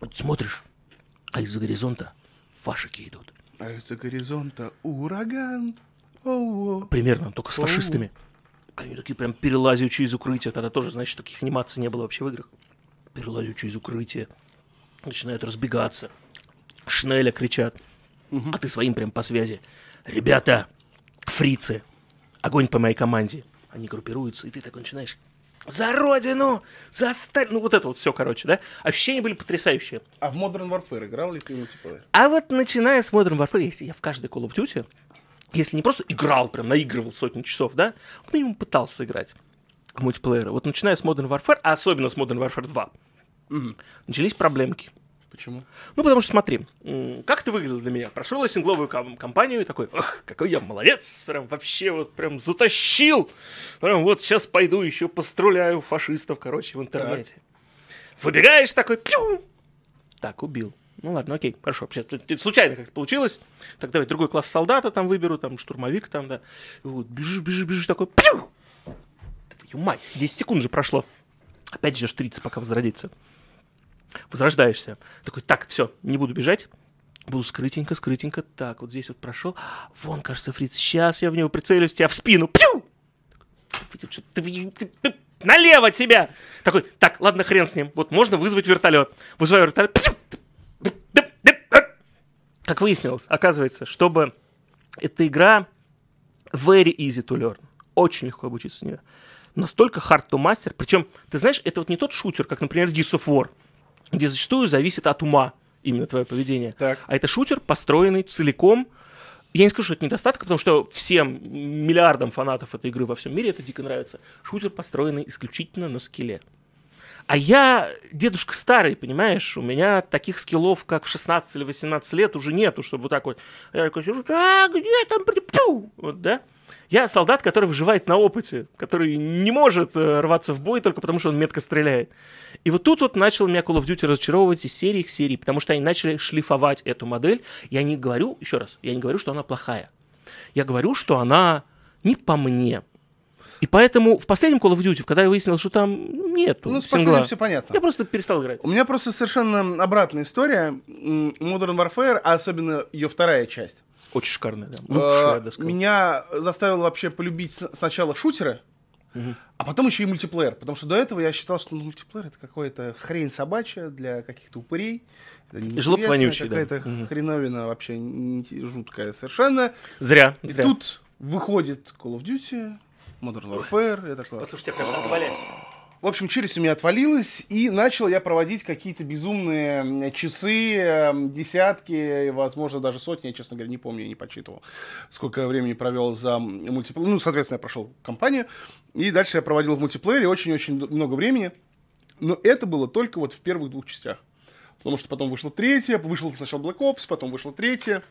S2: вот смотришь, а из-за горизонта фашики идут.
S1: А из-за горизонта ураган. Оу.
S2: Примерно, только с фашистами. Они такие прям перелазячие из укрытия. Тогда тоже, значит, таких анимаций не было вообще в играх. Перелазячие из укрытия. Начинают разбегаться. Шнеля кричат. А ты своим прям по связи. Ребята, фрицы, огонь по моей команде. Они группируются, и ты такой начинаешь за родину, за сталь... Ну, вот это вот все, короче, да? Ощущения были потрясающие.
S1: А в Modern Warfare играл ли ты в мультиплеер?
S2: А вот начиная с Modern Warfare, если я в каждой Call of Duty, если не просто играл, прям наигрывал сотни часов, да, минимум пытался играть в мультиплееры. Вот начиная с Modern Warfare, а особенно с Modern Warfare 2, начались проблемки.
S1: Почему?
S2: Ну, потому что смотри, как это выглядело для меня? Прошел я сингловую кампанию и такой, ах, какой я молодец, прям вообще вот прям затащил. Прям вот сейчас пойду еще постреляю фашистов, короче, в интернете. Выбегаешь такой, пью! Так, убил. Ну ладно, окей, хорошо. Вообще, это- случайно как-то получилось. Так, давай другой класс солдата там выберу, там штурмовик там, да. Вот бежишь, бежишь, бежишь, такой, пью! Твою мать, 10 секунд же прошло. Опять ждешь 30, пока возродится возрождаешься. Такой, так, все, не буду бежать. Буду скрытенько, скрытенько. Так, вот здесь вот прошел. Вон, кажется, фриц. Сейчас я в него прицелюсь, тебя в спину. Пью! налево тебя! Такой, так, ладно, хрен с ним. Вот можно вызвать вертолет. Вызываю вертолет. Как выяснилось, оказывается, чтобы эта игра very easy to learn. Очень легко обучиться в нее. Настолько hard to master. Причем, ты знаешь, это вот не тот шутер, как, например, с Gears of War, где зачастую зависит от ума именно твое поведение.
S1: Так.
S2: А это шутер, построенный целиком. Я не скажу, что это недостаток, потому что всем миллиардам фанатов этой игры во всем мире это дико нравится. Шутер, построенный исключительно на скилле. А я дедушка старый, понимаешь? У меня таких скиллов, как в 16 или 18 лет, уже нету, чтобы вот так вот. Я такой сижу, а, где там? Пу!» Вот, да? Я солдат, который выживает на опыте, который не может э, рваться в бой только потому, что он метко стреляет. И вот тут вот начал меня Call of Duty разочаровывать из серии к серии, потому что они начали шлифовать эту модель. Я не говорю, еще раз, я не говорю, что она плохая. Я говорю, что она не по мне. И поэтому в последнем Call of Duty, когда я выяснил, что там нету
S1: Ну, с последним все понятно.
S2: я просто перестал играть.
S1: У меня просто совершенно обратная история. Modern Warfare, а особенно ее вторая часть,
S2: Очень шикарная, да.
S1: э,
S2: Лучшая, я бы сказал.
S1: меня заставила вообще полюбить сначала шутеры, а потом еще и мультиплеер. Потому что до этого я считал, что ну, мультиплеер это какая-то хрень собачья для каких-то упырей. Это неинтересно,
S2: Жлоб вонючий, да.
S1: Какая-то
S2: Мгм.
S1: хреновина вообще жуткая совершенно.
S2: Зря,
S1: И
S2: зря.
S1: тут выходит Call of Duty, Modern Warfare, я такой...
S2: Послушайте, прям отвалясь.
S1: В общем, челюсть у меня отвалилась, и начал я проводить какие-то безумные часы, эм, десятки, возможно, даже сотни, я, честно говоря, не помню, я не подсчитывал, сколько времени провел за мультиплеер. Ну, соответственно, я прошел кампанию, и дальше я проводил в мультиплеере очень-очень много времени, но это было только вот в первых двух частях. Потому что потом вышла третья, вышел сначала Black Ops, потом вышла третья,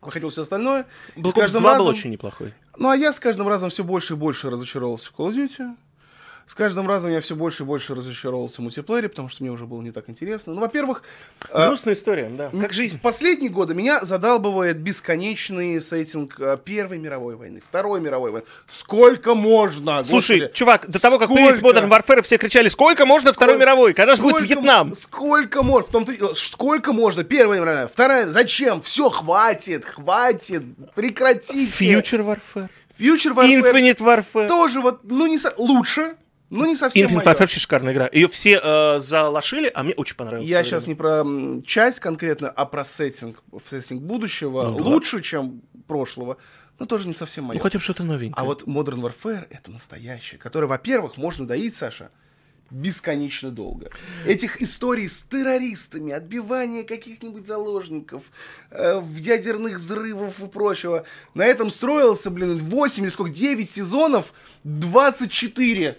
S1: выходило все остальное.
S2: Black Ops
S1: каждым
S2: 2 был
S1: разом-
S2: очень неплохой.
S1: ну, а я с каждым разом все больше и больше разочаровался в Call of Duty. С каждым разом я все больше и больше разочаровался в мультиплеере, потому что мне уже было не так интересно. Ну, во-первых, э,
S2: Грустная история, да. Как жизнь.
S1: в последние годы меня задалбывает бесконечный сеттинг э, Первой мировой войны, Второй мировой войны. Сколько можно?
S2: Слушай,
S1: господи?
S2: чувак, до того, как появился
S1: Сколько?
S2: Modern Warfare, все кричали, сколько можно Второй
S1: Сколько-
S2: мировой? Когда же будет
S1: сколько-
S2: Вьетнам?
S1: Сколько можно? В том-то и- сколько можно? Первая мировая, вторая. Зачем? Все, хватит, хватит, прекратите.
S2: Future Warfare.
S1: Future Warfare
S2: Infinite Warfare.
S1: тоже вот, ну не лучше, но не совсем
S2: Infinite. Warfare вообще шикарная игра. Ее все э, залошили, а мне очень понравилось.
S1: Я сейчас не про часть конкретно, а про сеттинг, сеттинг будущего.
S2: Ну да.
S1: Лучше, чем прошлого, но тоже не совсем мое.
S2: Ну, хотя бы что-то новенькое.
S1: А вот Modern Warfare это настоящее, которое, во-первых, можно доить, Саша, бесконечно долго. Этих историй с террористами, отбивание каких-нибудь заложников, э, ядерных взрывов и прочего. На этом строился, блин, 8 или сколько, 9 сезонов, 24.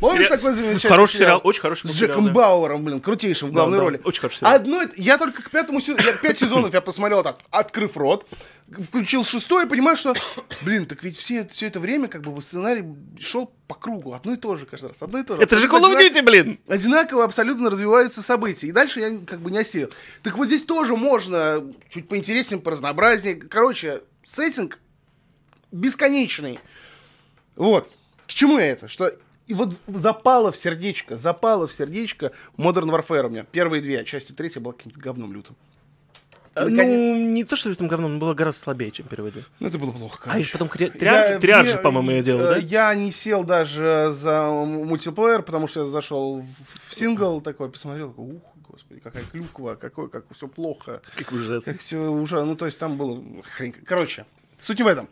S1: Помнишь такой замечательный
S2: Хороший сериал, очень хороший
S1: С Джеком. Бауэром, блин, крутейшим в главной роли.
S2: очень хороший сериал.
S1: Одно, я только к пятому сезону, пять сезонов я посмотрел так, открыв рот, включил шестой и понимаю, что, блин, так ведь все, все это время как бы сценарий шел по кругу, одно и то же каждый раз, одно и то же.
S2: Это же Call of Duty, блин!
S1: Одинаково абсолютно развиваются события. И дальше я как бы не осеял. Так вот здесь тоже можно чуть поинтереснее, поразнообразнее. Короче, сеттинг бесконечный. Вот. К чему я это? Что и вот запало в сердечко, запало в сердечко Modern Warfare у меня. Первые две, а части третья была каким-то говном лютым. Наконец-
S2: Ну, не то, что там говно, но было гораздо слабее, чем первые две.
S1: Ну, это было плохо,
S2: А
S1: короче.
S2: еще потом кри- триаж,
S1: Я-
S2: триаж
S1: мне-
S2: же, по-моему, я делал,
S1: э,
S2: да?
S1: Я не сел даже за мультиплеер, потому что я зашел в- сингл такой, посмотрел, такой, ух, господи, какая клюква, какой, как все плохо.
S2: Как ужасно.
S1: Как все уже, ну, то есть там было хрень. Короче, суть не в этом.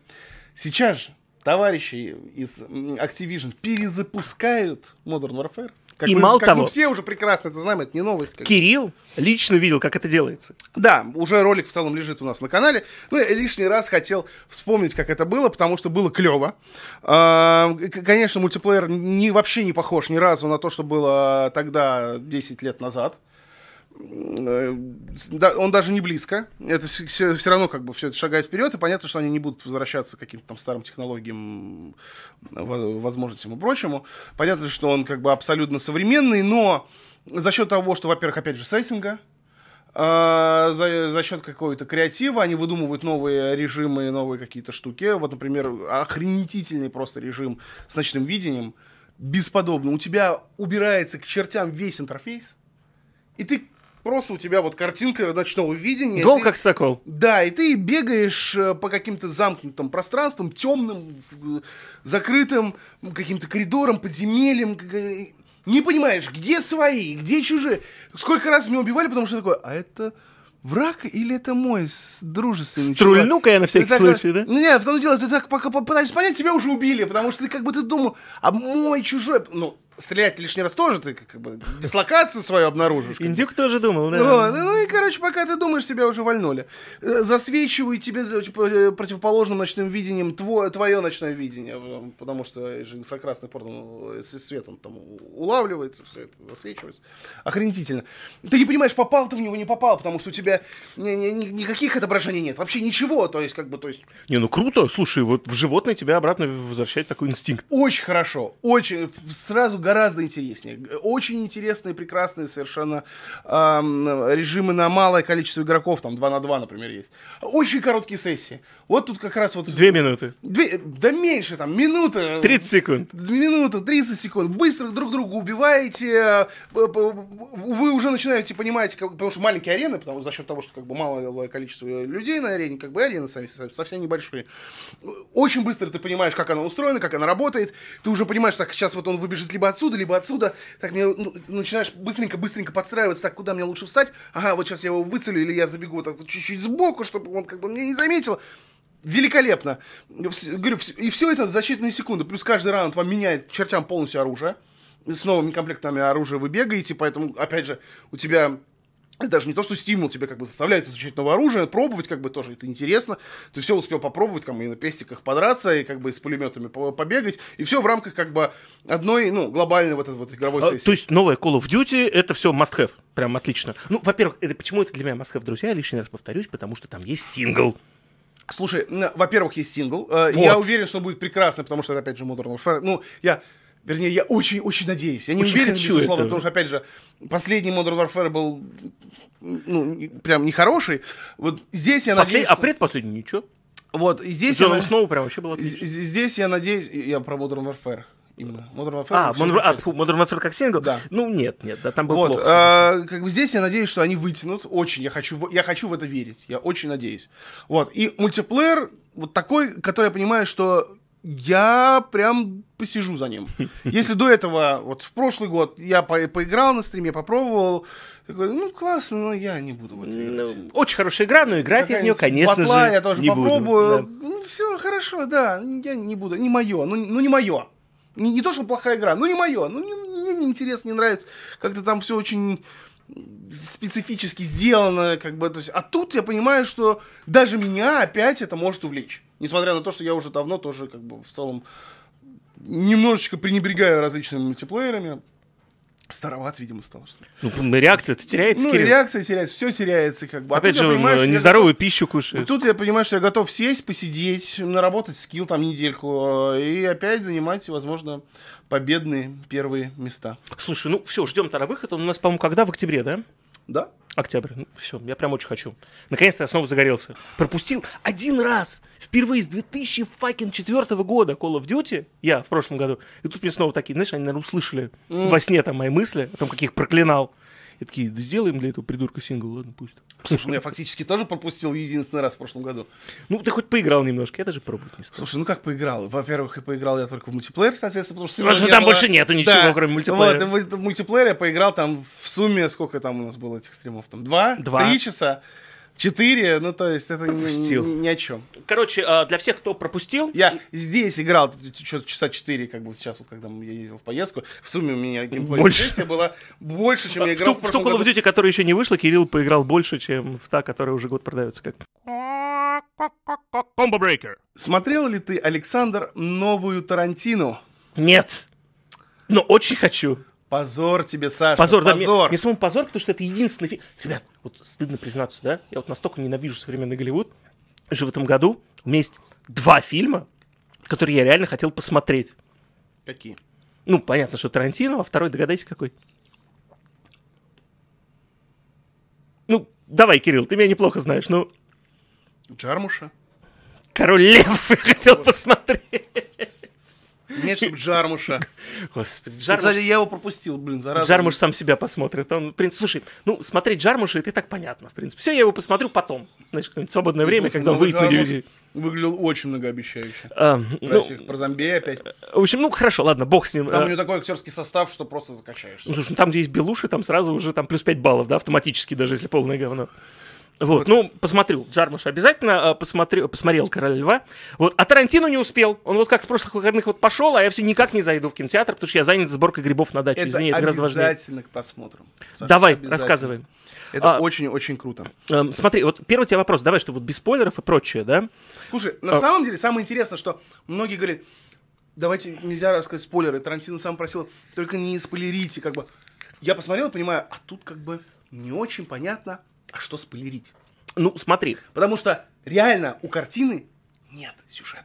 S1: Сейчас же товарищи из Activision перезапускают Modern Warfare. Как
S2: И
S1: мы-
S2: мало
S1: как
S2: того-
S1: мы все уже прекрасно это знаем, это не новость. как-
S2: Кирилл лично видел, как это делается.
S1: Да, уже ролик в целом лежит у нас на канале. Ну, я лишний раз хотел вспомнить, как это было, потому что было клево. А, Конечно, мультиплеер не, вообще не похож ни разу на то, что было тогда, 10 лет назад. Э, Он даже не близко. Это все, равно как бы все это шагает вперед, и понятно, что они не будут возвращаться к каким-то там старым технологиям, во- возможностям и прочему. Понятно, что он как бы абсолютно современный, но за счет того, что, во-первых, опять же, сеттинга, а, за, за счет какого-то креатива они выдумывают новые режимы, новые какие-то штуки. Вот, например, охренительный просто режим с ночным видением. Бесподобно. У тебя убирается к чертям весь интерфейс, и ты просто у тебя вот картинка ночного видения.
S2: Гол
S1: ты-
S2: как сокол.
S1: Да, и ты бегаешь э, по каким-то замкнутым пространствам, темным, в- закрытым каким-то коридорам, подземельям. к- э, Не понимаешь, где свои, где чужие. Сколько раз меня убивали, потому что такое, а это враг или это мой дружественный чувак?»
S2: Струльну-ка я на всякий
S1: Ты так,
S2: случай, да?
S1: Ну, нет, в том дело, ты так пока пытаешься понять, тебя уже убили, потому что ты как бы ты думал, а мой чужой, ну, стрелять лишний раз тоже ты как бы дислокацию свою обнаружишь. бы.
S2: Индюк тоже думал, да.
S1: Вот, ну и, короче, пока ты думаешь, тебя уже вольнули. Э, Засвечивают тебе э, типа, э, противоположным ночным видением твое, твое ночное видение, потому что же инфракрасный порно с светом там улавливается, все это засвечивается. Охренительно. Ты не понимаешь, попал ты в него, не попал, потому что у тебя ни- ни- ни- никаких отображений нет, вообще ничего, то есть, как бы, то есть,
S2: Не, ну круто. Слушай, вот в животное тебя обратно возвращает такой инстинкт.
S1: Очень хорошо, очень, сразу гораздо интереснее. Очень интересные, прекрасные совершенно ам, режимы на малое количество игроков, там 2 на 2, например, есть. Очень короткие сессии. Вот тут как раз вот...
S2: Две минуты.
S1: Две- да меньше, там, минута.
S2: 30 секунд.
S1: Минута, 30 секунд. Быстро друг друга убиваете. э, Вы уже начинаете понимать, как- потому что маленькие арены, потому за счет того, что как бы малое количество людей на арене, как бы арены сами совсем небольшие. Очень быстро ты понимаешь, как она устроена, как она работает. Ты уже понимаешь, так сейчас вот он выбежит либо отсюда, либо отсюда. Так мне ну, начинаешь быстренько-быстренько подстраиваться, так куда мне лучше встать. Ага, вот сейчас я его выцелю, или я забегу вот так вот чуть-чуть сбоку, чтобы он как бы меня не заметил. Великолепно. Говорю, и все это за считанные секунды. Плюс каждый раунд вам меняет чертям полностью оружие. С новыми комплектами оружия вы бегаете, поэтому, опять же, у тебя это даже не то, что стимул тебе как бы заставляет изучать новое оружие, пробовать как бы тоже это интересно. Ты все успел попробовать, как бы и на пестиках подраться, и как бы с пулеметами по- побегать, и все в рамках как бы одной, ну, глобальной вот этой вот игровой
S2: А,
S1: сессии.
S2: То есть новая Call of Duty это все must-have. Прям отлично. Ну, во-первых, это почему это для меня must-have, друзья? Я лишний раз повторюсь, потому что там есть сингл.
S1: Слушай, во-первых, есть сингл. Э,
S2: Вот.
S1: Я уверен, что будет прекрасный, потому что это, опять же, Modern Warfare. Ну, я... Вернее, я очень-очень надеюсь. Я не
S2: Очень
S1: уверен, безусловно,
S2: этого.
S1: потому что, опять же, последний Modern Warfare был, ну, прям нехороший. Вот здесь я
S2: Послед-
S1: надеюсь...
S2: А
S1: что-
S2: предпоследний ничего.
S1: Вот, и здесь
S2: С
S1: я,
S2: Сноу прям вообще было отлично.
S1: здесь я надеюсь... Я про Modern Warfare именно. Modern Warfare...
S2: А, Modern, а, тьфу, Modern Warfare как сингл?
S1: Да.
S2: Ну, нет, нет, да, там был
S1: Вот,
S2: плохо.
S1: а, как бы здесь я надеюсь, что они вытянут. Очень, я хочу, я хочу в это верить. Я очень надеюсь. Вот, и мультиплеер вот такой, который я понимаю, что я прям посижу за ним. *laughs* Если до этого, вот в прошлый год, я по- поиграл на стриме, попробовал, такой, ну классно, но я не буду в это.
S2: Ну, очень хорошая игра, но играть я в нее, конечно
S1: батла
S2: же,
S1: я тоже
S2: не буду.
S1: попробую.
S2: Да.
S1: Ну, все, хорошо, да. Я не буду. Не мое. Ну, ну не мое. Не, не то, что плохая игра, ну не мое. Ну, не- мне не интересно, не нравится. Как-то там все очень специфически сделано, как бы, то есть, а тут я понимаю, что даже меня опять это может увлечь, несмотря на то, что я уже давно тоже, как бы, в целом, немножечко пренебрегаю различными мультиплеерами, староват, видимо, стал, что ли.
S2: Ну, реакция-то теряется,
S1: Ну, и
S2: Кирилл.
S1: реакция теряется, все теряется, как бы. А
S2: Опять же,
S1: понимаю,
S2: он, э,
S1: я
S2: нездоровую пищу
S1: и
S2: кушает.
S1: тут я понимаю, что я готов сесть, посидеть, наработать скилл там недельку э, и опять занимать, возможно, победные первые места.
S2: Слушай, ну все, ждем тогда выход. Он у нас, по-моему, когда? В октябре, да?
S1: Да?
S2: Октябрь. Ну, все, я прям очень хочу. Наконец-то я снова загорелся. Пропустил один раз, впервые с 2004 года Call of Duty, я в прошлом году, и тут мне снова такие, знаешь, они, наверное, услышали во сне там мои мысли, о том, как их проклинал. И такие, да сделаем для этого придурка сингл, ладно, пусть.
S1: Слушай, ну я фактически тоже пропустил единственный раз в прошлом году.
S2: Ну, ты хоть поиграл немножко, я даже пробовать не стал.
S1: Слушай, ну как поиграл? Во-первых, и поиграл я только в мультиплеер, соответственно, потому что...
S2: Потому что там
S1: было-
S2: больше нету ничего, кроме мультиплеера.
S1: Вот, в мультиплеере я поиграл там в сумме, сколько там у нас было этих стримов? Там два?
S2: Два.
S1: Три часа? Четыре? Ну, то есть это ни,
S2: Пропустил.
S1: ни- ни о чем.
S2: Короче, а, для всех, кто пропустил,
S1: Я здесь играл что-то часа четыре, как бы сейчас, вот когда я ездил в поездку. В сумме у меня геймплей
S2: Больше.
S1: сессия была больше, чем я
S2: в
S1: играл
S2: ту,
S1: в
S2: в ту
S1: прошлом
S2: Call of. Duty, которая еще не вышла, Кирилл поиграл больше, чем в та, которая уже год продается. Как... Combo Breaker.
S1: Смотрел ли ты, Александр, новую Тарантину?
S2: Нет. Но очень хочу.
S1: Позор тебе, Саша.
S2: Позор, да. Мне,
S1: позор.
S2: мне самому позор, потому что это единственный фильм. Ребят, вот стыдно признаться, да? Я вот настолько ненавижу современный Голливуд, что в этом году у меня есть два фильма, которые я реально хотел посмотреть.
S1: Какие?
S2: Ну, понятно, что Тарантино, а второй, догадайтесь, какой. Ну, давай, Кирилл, ты меня неплохо знаешь. Ну,
S1: Джармуша?
S2: Король Лев *laughs* я хотел посмотреть.
S1: Нет, чтобы Джармуша.
S2: Господи,
S1: Кстати,
S2: Джармуш,
S1: я его пропустил, блин, зараза.
S2: Джармуш сам себя посмотрит. Он, в принципе, слушай, ну, смотреть Джармуша, это и так понятно, в принципе. Все, я его посмотрю потом. Знаешь, какое-нибудь свободное время,
S1: Слушай,
S2: когда он
S1: новый
S2: выйдет на
S1: Джармуш
S2: DVD.
S1: Выглядел очень многообещающе.
S2: А,
S1: Про,
S2: ну,
S1: этих- про зомби опять.
S2: в общем, ну, хорошо, ладно, бог с ним.
S1: Там
S2: А,
S1: у него такой актерский состав, что просто закачаешься.
S2: Ну, слушай, ну там, где есть белуши, там сразу уже там плюс 5 баллов, да, автоматически, даже если полное говно. Вот, ну, посмотрю, Джармуш обязательно а, посмотрю, посмотрел «Короля льва». Вот, а Тарантино не успел. Он вот как с прошлых выходных вот пошел, а я все никак не зайду в кинотеатр, потому что я занят сборкой грибов на даче.
S1: Это
S2: Извини, это гораздо важнее.
S1: обязательно к просмотру. Саша,
S2: Давай, рассказывай.
S1: Это
S2: А.
S1: очень-очень круто.
S2: Эм, смотри, вот первый у тебя вопрос, давай, что вот без спойлеров и прочее, да?
S1: Слушай, на
S2: А.
S1: самом деле, самое интересное, что многие говорят, давайте, нельзя рассказать спойлеры. Тарантино сам просил, только не спойлерите, как бы. Я посмотрел и понимаю, а тут как бы не очень понятно, а что спойлерить.
S2: Ну, смотри.
S1: Потому что реально у картины нет сюжета.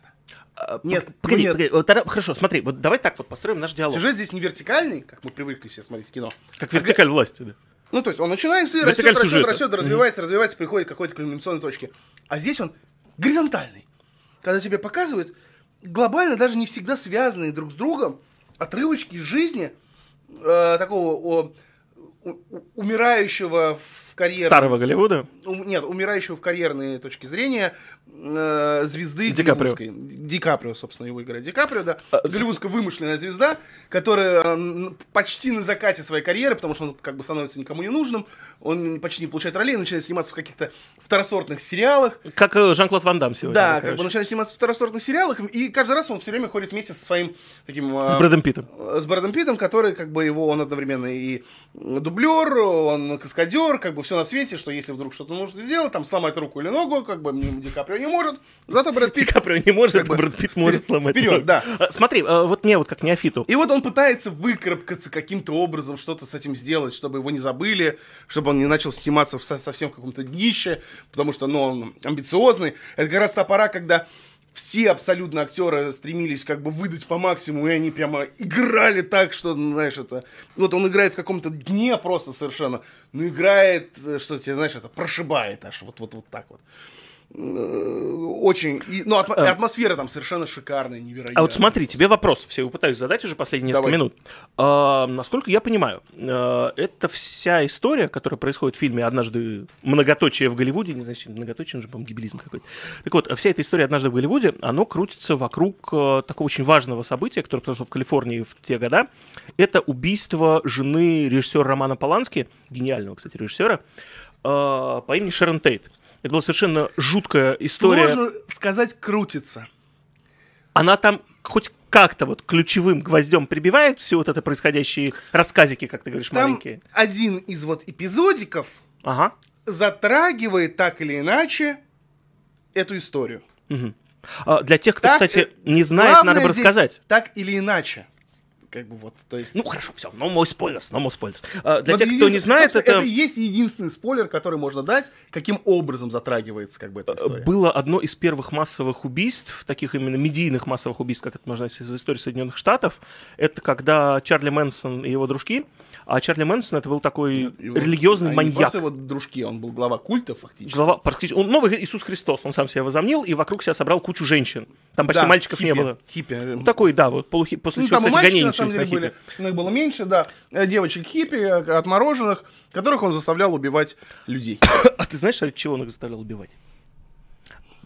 S1: Нет,
S2: А, Погоди,
S1: нет.
S2: погоди, тогда- хорошо, смотри, вот давай так вот построим наш диалог.
S1: Сюжет здесь не вертикальный, как мы привыкли все смотреть кино.
S2: Как вертикаль власти, да.
S1: Ну, то есть он начинается и растет, растет,
S2: сюжета.
S1: растет, развивается, развивается, приходит к какой-то кульминационной точке. А здесь он горизонтальный. Когда тебе показывают глобально даже не всегда связанные друг с другом отрывочки из жизни э, такого о, у- умирающего в карьере.
S2: Старого Голливуда.
S1: нет, умирающего в карьерной точке зрения э, звезды
S2: Ди Каприо.
S1: Ди Каприо, собственно, его играет. Ди Каприо, да.
S2: А,
S1: Голливудская вымышленная звезда, которая э, почти на закате своей карьеры, потому что он как бы становится никому не нужным, он почти не получает ролей, начинает сниматься в каких-то второсортных сериалах.
S2: Как э, Жан-Клод Ван Дам сегодня.
S1: да, как
S2: короче.
S1: бы начинает сниматься в второсортных сериалах, и каждый раз он все время ходит вместе со своим таким...
S2: С Брэдом Питтом.
S1: с Брэдом Питтом, который, как бы, его, он одновременно и дублер, он каскадер, как бы все на свете, что если вдруг что-то нужно сделать, там, сломать руку или ногу, как бы, Ди Каприо не может, зато Брэд
S2: Ди
S1: Питт...
S2: Каприо не может,
S1: как бы
S2: Брэд Питт может
S1: вперед-
S2: сломать.
S1: вперед, да.
S2: А, Смотри, э, вот мне вот как неофиту.
S1: И вот он пытается выкарабкаться каким-то образом, что-то с этим сделать, чтобы его не забыли, чтобы он не начал сниматься в со- совсем в каком-то днище, потому что, ну, он амбициозный. Это как раз та пора, когда все абсолютно актеры стремились как бы выдать по максимуму, и они прямо играли так, что, ну, знаешь, это... Вот он играет в каком-то дне просто совершенно, но играет, э, что тебе, знаешь, это прошибает аж, вот-вот вот так вот. Э, Очень... и- ну, атмо- атмосфера там совершенно шикарная, невероятная.
S2: А вот смотри, тебе вопрос, все его пытаюсь задать уже последние несколько
S1: Давай.
S2: минут. А, насколько я понимаю, э, это вся история, которая происходит в фильме «Однажды многоточие в Голливуде», не знаю, многоточие, он же, по-моему, гибелизм какой-то. Так вот, вся эта история «Однажды в Голливуде», оно крутится вокруг э, такого очень важного события, которое произошло в Калифорнии в те года. Это убийство жены режиссера Романа Полански, гениального, кстати, режиссера, э, по имени Шерон Тейт. Это была совершенно жуткая история.
S1: Сложно сказать крутится.
S2: она там хоть как-то вот ключевым гвоздем прибивает все вот это происходящие рассказики, как ты говоришь,
S1: Там
S2: маленькие.
S1: один из вот эпизодиков
S2: Ага.
S1: затрагивает так или иначе эту историю.
S2: А, для тех, кто,
S1: Так,
S2: кстати,
S1: э,
S2: не знает, надо бы рассказать.
S1: Так или иначе. Как бы вот, то есть...
S2: Ну хорошо, все, no more spoilers, no more spoilers. А, для тех, кто не знает, это,
S1: и есть единственный спойлер, который можно дать, каким образом затрагивается как бы эта история.
S2: было одно из первых массовых убийств, таких именно медийных массовых убийств, как это можно назвать в истории Соединенных Штатов. Это когда Чарли Мэнсон и его дружки, а Чарли Мэнсон это был такой
S1: Его-
S2: религиозный
S1: они
S2: маньяк.
S1: просто его дружки, он был глава культа фактически.
S2: Глава, практически, он новый Иисус Христос, он сам себя возомнил и вокруг себя собрал кучу женщин. Там почти
S1: Да,
S2: мальчиков не
S1: хиппи,
S2: было.
S1: Хиппи.
S2: Ну, такой, да, вот полухи... после
S1: Ну,
S2: чего, кстати,
S1: мальчики,
S2: гонения
S1: на самом
S2: начались на
S1: деле, были.
S2: хиппи.
S1: Но их было меньше, да. Э, Девочек хиппи, э, отмороженных, которых он заставлял убивать людей. *coughs*
S2: А ты знаешь, ради чего он их заставлял убивать?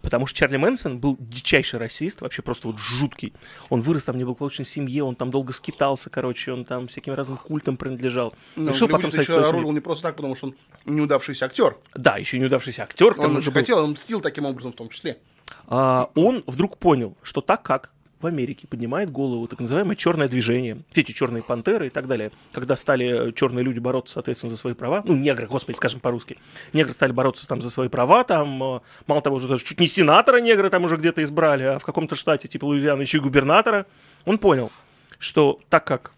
S2: Потому что Чарли Мэнсон был дичайший расист, вообще просто вот жуткий. Он вырос там в неблагополучной семье, он там долго скитался, короче, он там всяким разным культам принадлежал.
S1: Но
S2: Решил потом стать
S1: еще
S2: семьей.
S1: не просто так, потому что он неудавшийся актер.
S2: Да, еще неудавшийся актер,
S1: Он
S2: же
S1: хотел, он мстил таким образом в том числе.
S2: А, он вдруг понял, что так как в Америке поднимает голову так называемое черное движение, все эти черные пантеры и так далее, когда стали черные люди бороться, соответственно, за свои права, ну, негры, господи, скажем по-русски, негры стали бороться там за свои права, там, э, мало того, уже даже чуть не сенатора негры там уже где-то избрали, а в каком-то штате, типа Луизиана, еще и губернатора, он понял, что так как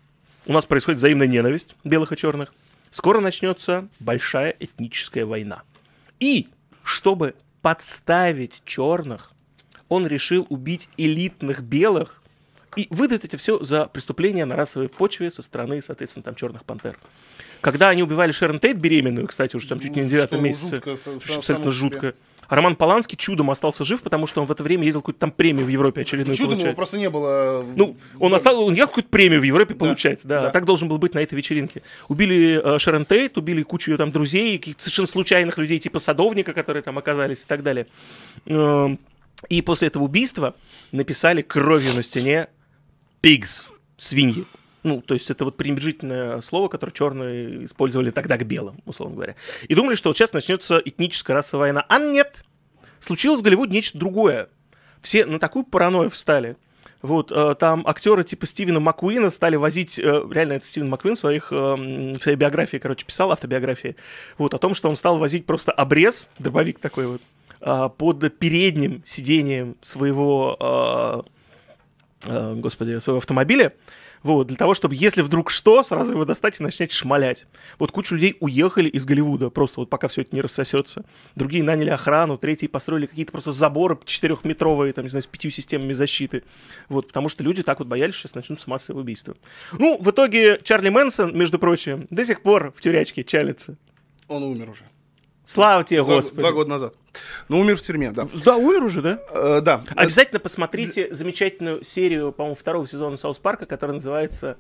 S2: у нас происходит взаимная ненависть белых и черных, скоро начнется большая этническая война. И чтобы подставить черных, он решил убить элитных белых и выдать это все за преступление на расовой почве со стороны, соответственно, там черных пантер. Когда они убивали Шерон Тейт беременную, кстати, уже там чуть не на
S1: Ну,
S2: девятом месяце,
S1: жутко, со- со-
S2: абсолютно
S1: по себе.
S2: жутко. А Роман Поланский чудом остался жив, потому что он в это время ездил какую-то там премию в Европе очередную
S1: Чудом его
S2: получать.
S1: просто не было.
S2: Ну, он остался, он ехал какую-то премию в Европе получать, да,
S1: да.
S2: так должен был быть на этой вечеринке. Убили э, Шерон Тейт, убили кучу ее там друзей, каких-то совершенно случайных людей, типа садовника, которые там оказались и так далее. Эм, И после этого убийства написали кровью на стене pigs, свиньи. Ну, то есть это вот пренебрежительное слово, которое черные использовали тогда к белым, условно говоря. И думали, что вот сейчас начнется этническая расовая война. А нет! Случилось в Голливуде нечто другое. Все на такую паранойю встали. Вот, э, там актеры типа Стивена Маккуина стали возить, э, реально это Стивен Маккуин в, своих, э, в своей биографии, короче, писал, автобиографии, вот, о том, что он стал возить просто обрез, дробовик такой вот, а, под передним сиденьем своего, а, а, господи, своего автомобиля, вот, для того, чтобы, если вдруг что, сразу его достать и начать шмалять. Вот куча людей уехали из Голливуда, просто вот пока все это не рассосется. Другие наняли охрану, третьи построили какие-то просто заборы четырехметровые, там, не знаю, с пятью системами защиты. Вот, потому что люди так вот боялись, что сейчас начнутся массовые убийства. Ну, в итоге Чарли Мэнсон, между прочим, до сих пор в тюрячке чалится.
S1: Он умер уже.
S2: Слава тебе,
S1: Два,
S2: Господи.
S1: два года назад. Ну, умер в тюрьме, да.
S2: Да, умер уже, да?
S1: Э, да.
S2: Обязательно посмотрите замечательную серию, по-моему, второго сезона Саус Парка, которая называется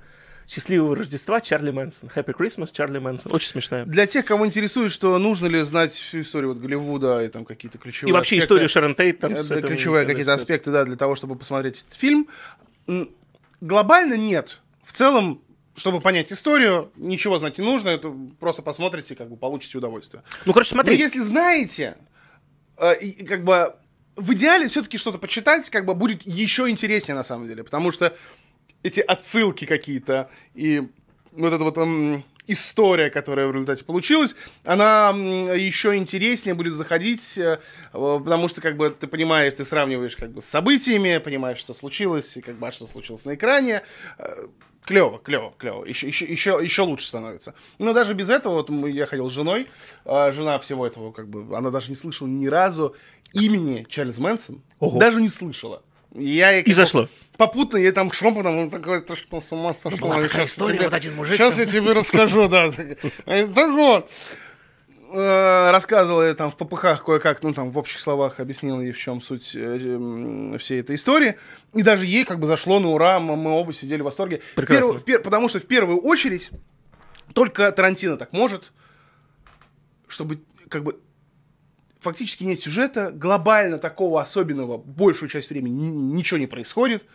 S2: «Счастливого Рождества Чарли Мэнсон». Happy Christmas, Чарли Мэнсон. Очень смешная.
S1: Для тех, кого интересует, что нужно ли знать всю историю вот Голливуда и там какие-то ключевые
S2: И вообще
S1: аспекты,
S2: историю Шерон Тейт там
S1: э,
S2: с
S1: ключевые какие-то аспекты, да, для того, чтобы посмотреть этот фильм. Глобально нет. В целом, чтобы понять историю, ничего знать не нужно, это просто посмотрите, как бы получите удовольствие.
S2: Ну, короче,
S1: Но
S2: смотри.
S1: если знаете, э, как бы в идеале все-таки что-то почитать, как бы будет еще интереснее на самом деле, потому что эти отсылки какие-то и вот эта вот м, история, которая в результате получилась, она еще интереснее будет заходить, э, э, потому что как бы ты понимаешь, ты сравниваешь как бы с событиями, понимаешь, что случилось, и как бы а что случилось на экране. Клево, клево, клево. Еще, еще, еще, еще лучше становится. Но даже без этого, вот я ходил с женой, а жена всего этого, как бы, она даже не слышала ни разу имени Чарльз Мэнсон.
S2: Ого.
S1: Даже не слышала. Я ей
S2: И зашло.
S1: Попутно ей там шепотом, он такой, ты что, с ума сошла?
S2: Была такая история,
S1: тебе-
S2: вот один мужик
S1: Сейчас я тебе расскажу, да. *laughs* Так вот. Э, Рассказывала я там в попыхах кое-как, ну там в общих словах объяснил ей, в чем суть э, м, всей этой истории. И даже ей как бы зашло на ура, мы, мы оба сидели в восторге. В
S2: Прекрасно.
S1: перв- в пер- потому что в первую очередь только Тарантино так может, чтобы как бы фактически нет сюжета, глобально такого особенного большую часть времени ни- ничего не происходит,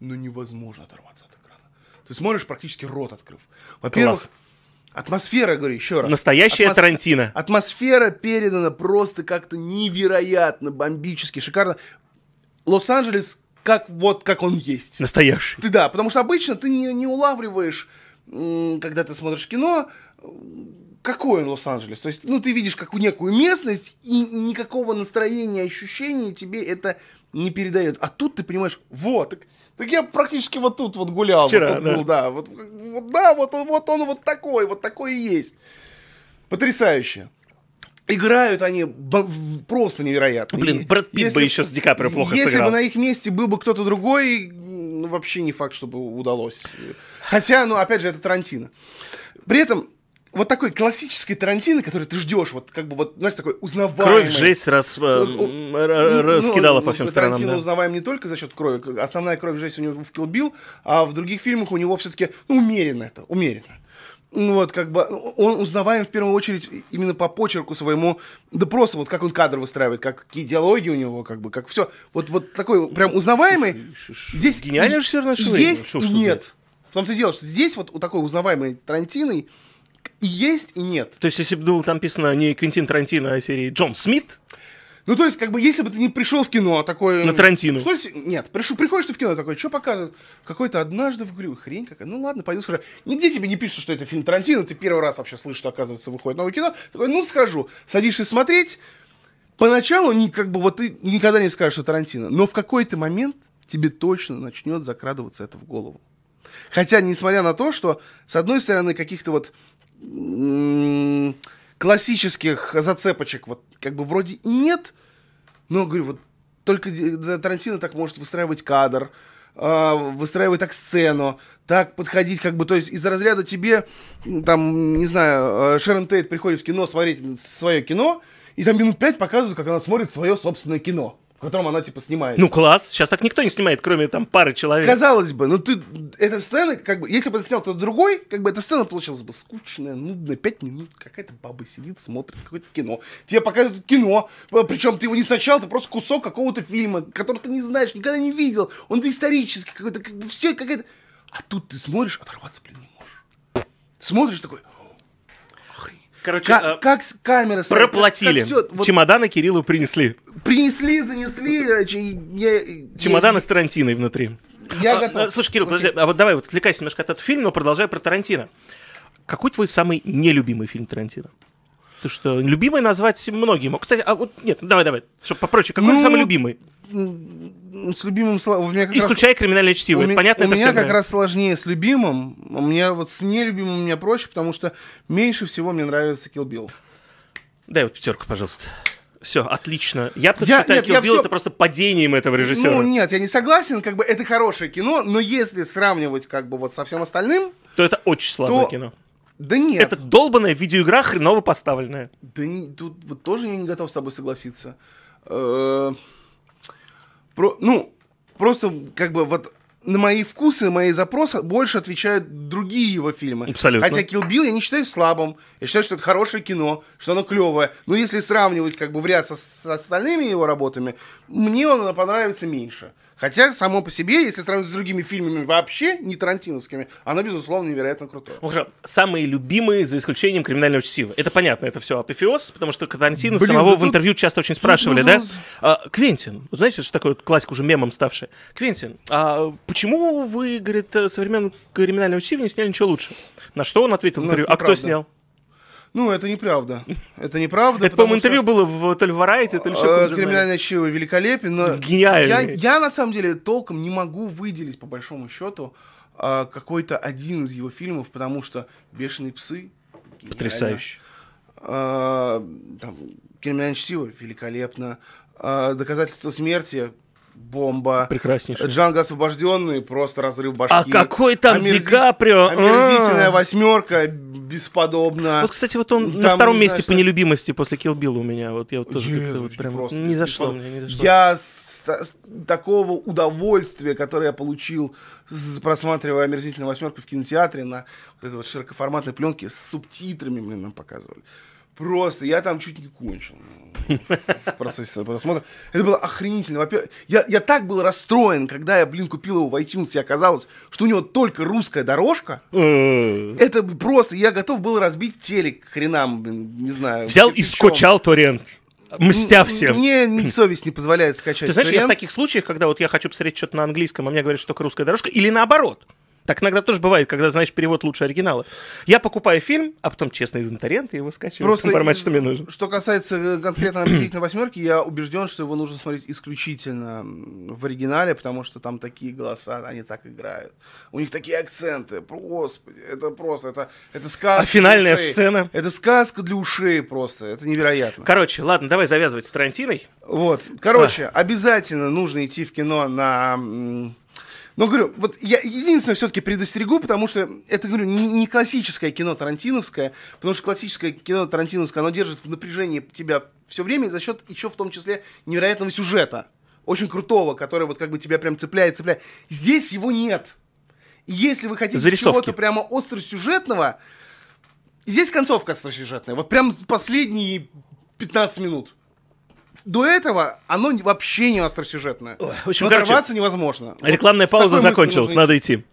S1: но невозможно оторваться от экрана. Ты смотришь практически рот открыв. Во-первых. Атмосфера, говорю еще раз.
S2: Настоящая
S1: Атмос-
S2: Тарантино.
S1: Атмосфера передана просто как-то невероятно, бомбически, шикарно. Лос-Анджелес как вот как он есть.
S2: Настоящий.
S1: Ты да, потому что обычно ты не, не улавливаешь, когда ты смотришь кино, какой он Лос-Анджелес. То есть, ну, ты видишь какую некую местность, и никакого настроения, ощущения тебе это не передает. А тут ты понимаешь, вот, так, я практически вот тут вот гулял.
S2: Вчера,
S1: вот тут
S2: да.
S1: был, да. Вот, вот, да, вот он, вот он вот такой, вот такой и есть. Потрясающе. Играют они просто невероятно.
S2: Блин,
S1: И
S2: Брэд Питт
S1: если-
S2: бы еще с Ди Каприо плохо
S1: Если
S2: сыграл.
S1: бы на их месте был бы кто-то другой, ну, вообще не факт, чтобы удалось. Хотя, ну, опять же, это Тарантино. При этом вот такой классической Тарантино, который ты ждешь, вот как бы вот, знаешь, такой узнаваемый.
S2: Кровь, жесть раз, э,
S1: Ну,
S2: р- раскидала
S1: ну,
S2: по всем
S1: ну,
S2: сторонам.
S1: Тарантино
S2: да.
S1: узнаваем не только за счет крови. Основная кровь жесть у него в Kill Bill, а в других фильмах у него все-таки ну, умеренно это, умеренно. Ну, вот, как бы, он узнаваем в первую очередь именно по почерку своему, да просто вот как он кадр выстраивает, как какие диалоги у него, как бы, как все. Вот, вот такой прям узнаваемый. Здесь
S2: Гениальный
S1: и-
S2: режиссер времени.
S1: Есть и нет. В том-то и дело, что здесь вот у такой узнаваемой Тарантиной и есть, и нет.
S2: То есть, если бы было там написано не Квентин Тарантино, а серии Джон Смит,
S1: Ну, то есть, как бы, если бы ты не пришел в кино, такой...
S2: На Тарантино.
S1: Что, нет, пришел, приходишь ты в кино, такой, что показывают? Какой-то однажды в говорю, хрень какая. Ну, ладно, пойду скажу. Нигде тебе не пишут, что это фильм Тарантино, ты первый раз вообще слышишь, что, оказывается, выходит новое кино. Такой, ну, схожу. Садишься смотреть. Поначалу, не, как бы, вот ты никогда не скажешь, что Тарантино. Но в какой-то момент тебе точно начнет закрадываться это в голову. Хотя, несмотря на то, что, с одной стороны, каких-то вот классических зацепочек вот как бы вроде и нет, но, говорю, вот только Тарантино так может выстраивать кадр, а, выстраивать так сцену, так подходить, как бы, то есть из разряда тебе, там, не знаю, э, Шерон Тейт приходит в кино смотреть свое кино, и там минут пять показывают, как она смотрит свое собственное кино, в котором она, типа, снимает.
S2: Ну, класс. Сейчас так никто не снимает, кроме там пары человек.
S1: Казалось бы, ну ты, эта сцена, как бы, если бы это снял кто-то другой, как бы эта сцена получилась бы скучная, нудная, пять минут, какая-то баба сидит, смотрит какое-то кино. Тебе показывают кино, причем ты его не сначала, ты просто кусок какого-то фильма, который ты не знаешь, никогда не видел, он доисторический какой-то, как бы все какая-то... А тут ты смотришь, оторваться, блин, не можешь. Смотришь такой,
S2: Короче,
S1: как,
S2: э,
S1: как с камеры стоит, как-
S2: проплатили.
S1: как всё, вот
S2: Чемоданы Кириллу принесли.
S1: принесли, занесли, э, я,
S2: Чемоданы
S1: я,
S2: с Тарантиной внутри.
S1: я
S2: А,
S1: готов.
S2: а, Слушай, Кирилл,
S1: Окей.
S2: подожди, а вот давай вот отвлекайся немножко от этого фильма, но продолжай про Тарантино. Какой твой самый нелюбимый фильм Тарантино? Ты что, любимый назвать многие могут. Кстати, а вот нет, давай, давай, чтобы попроще. Какой
S1: Ну,
S2: самый любимый?
S1: С любимым меня как раз-
S2: криминальное чтиво.
S1: У,
S2: Это
S1: ме-
S2: понятно,
S1: у
S2: это
S1: меня как
S2: нравится.
S1: раз сложнее с любимым. У меня вот с нелюбимым у меня проще, потому что меньше всего мне нравится Kill Bill.
S2: Дай вот пятерку, пожалуйста. Все, отлично. Я потому
S1: Я-
S2: считаю,
S1: нет,
S2: Kill Bill
S1: всё-
S2: это просто падением этого режиссера.
S1: Ну нет, я не согласен, как бы это хорошее кино, но если сравнивать как бы вот со всем остальным,
S2: То это очень слабое
S1: То-
S2: кино.
S1: Да нет.
S2: Это долбанная видеоигра, хреново поставленная.
S1: Да не- тут вот тоже я не готов с тобой согласиться. Э, про- ну, просто как бы вот на мои вкусы, мои запросы больше отвечают другие его фильмы.
S2: Абсолютно.
S1: Хотя Kill Bill я не считаю слабым. Я считаю, что это хорошее кино, что оно клевое. Но если сравнивать как бы в ряд со, с остальными его работами, мне он понравится меньше. Хотя само по себе, если сравнивать с другими фильмами вообще не тарантиновскими, оно, безусловно, невероятно крутое.
S2: Ну, Хорошо, самые любимые, за исключением криминального чтива. Это понятно, это все апофеоз, потому что Тарантино
S1: Блин,
S2: самого
S1: ну
S2: в интервью часто очень спрашивали,
S1: ну,
S2: да?
S1: ну,
S2: А, Квентин, знаете, что такое вот классика уже мемом ставшая? Квентин, а почему вы, говорит, современного криминального чтива не сняли ничего лучше? На что он ответил в
S1: Ну,
S2: интервью, а кто снял?
S1: Ну, это неправда. Это неправда.
S2: Это, по-моему, интервью было в то ли Variety, то ли еще в.
S1: Криминальное чтиво великолепен, но
S2: Гениальный.
S1: Я, на самом деле толком не могу выделить по большому счету а, какой-то один из его фильмов, потому что Бешеные псы гениально.
S2: Потрясающе.
S1: А, там, Криминальное чтиво великолепно. А, Доказательство смерти бомба.
S2: Прекраснейший.
S1: Джанго освобожденный, просто разрыв башки.
S2: А какой там
S1: Омерзи-
S2: Ди Каприо?
S1: Омерзительная
S2: А.
S1: восьмерка, бесподобно.
S2: Вот, кстати, вот он на
S1: Там,
S2: втором
S1: не
S2: месте
S1: знаю,
S2: по нелюбимости после Kill Bill у меня. Вот я вот тоже как-то вот прям
S1: просто
S2: не зашло мне, не зашло.
S1: Я с, с такого удовольствия, которое я получил, с- просматривая «Омерзительную восьмерку» в кинотеатре на вот этой вот широкоформатной пленке с субтитрами, блин, нам показывали. Просто я там чуть не кончил ну, в процессе просмотра. Это было охренительно. Во-первых, я, я так был расстроен, когда я, блин, купил его в iTunes, и оказалось, что у него только русская дорожка.
S2: Э,
S1: Это просто, я готов был разбить телек хренам, блин, не знаю.
S2: Взял и скачал торрент, мстя всем.
S1: Мне совесть не позволяет скачать.
S2: Ты знаешь, я в
S1: торрент.
S2: таких случаях, когда вот я хочу посмотреть что-то на английском, а мне говорят, что только русская дорожка, или наоборот. Так иногда тоже бывает, когда знаешь перевод лучше оригинала. Я покупаю фильм, а потом честно иду на торрент и его скачиваю
S1: Просто
S2: в формате, что мне нужно.
S1: Что касается э, конкретно «Омерзительной *clears throat* восьмерки», я убежден, что его нужно смотреть исключительно в оригинале, потому что там такие голоса, они так играют. У них такие акценты. Господи, это просто, это, это сказка
S2: А финальная сцена?
S1: Это сказка для ушей просто, это невероятно.
S2: Короче, ладно, давай завязывать с Тарантиной.
S1: Вот. Короче, обязательно нужно идти в кино на... Ну, говорю, вот я единственное все-таки предостерегу, потому что это, говорю, не, не классическое кино тарантиновское, потому что классическое кино тарантиновское, оно держит в напряжении тебя все время за счет еще в том числе невероятного сюжета. Очень крутого, который вот как бы тебя прям цепляет, цепляет. Здесь его нет. И если вы хотите чего-то прямо остросюжетного, здесь концовка остросюжетная. Вот прям последние 15 минут. До этого оно вообще не остросюжетное.
S2: Ой, в общем,
S1: Но
S2: короче,
S1: невозможно. Вот
S2: Рекламная
S1: с
S2: пауза закончилась, надо
S1: идти.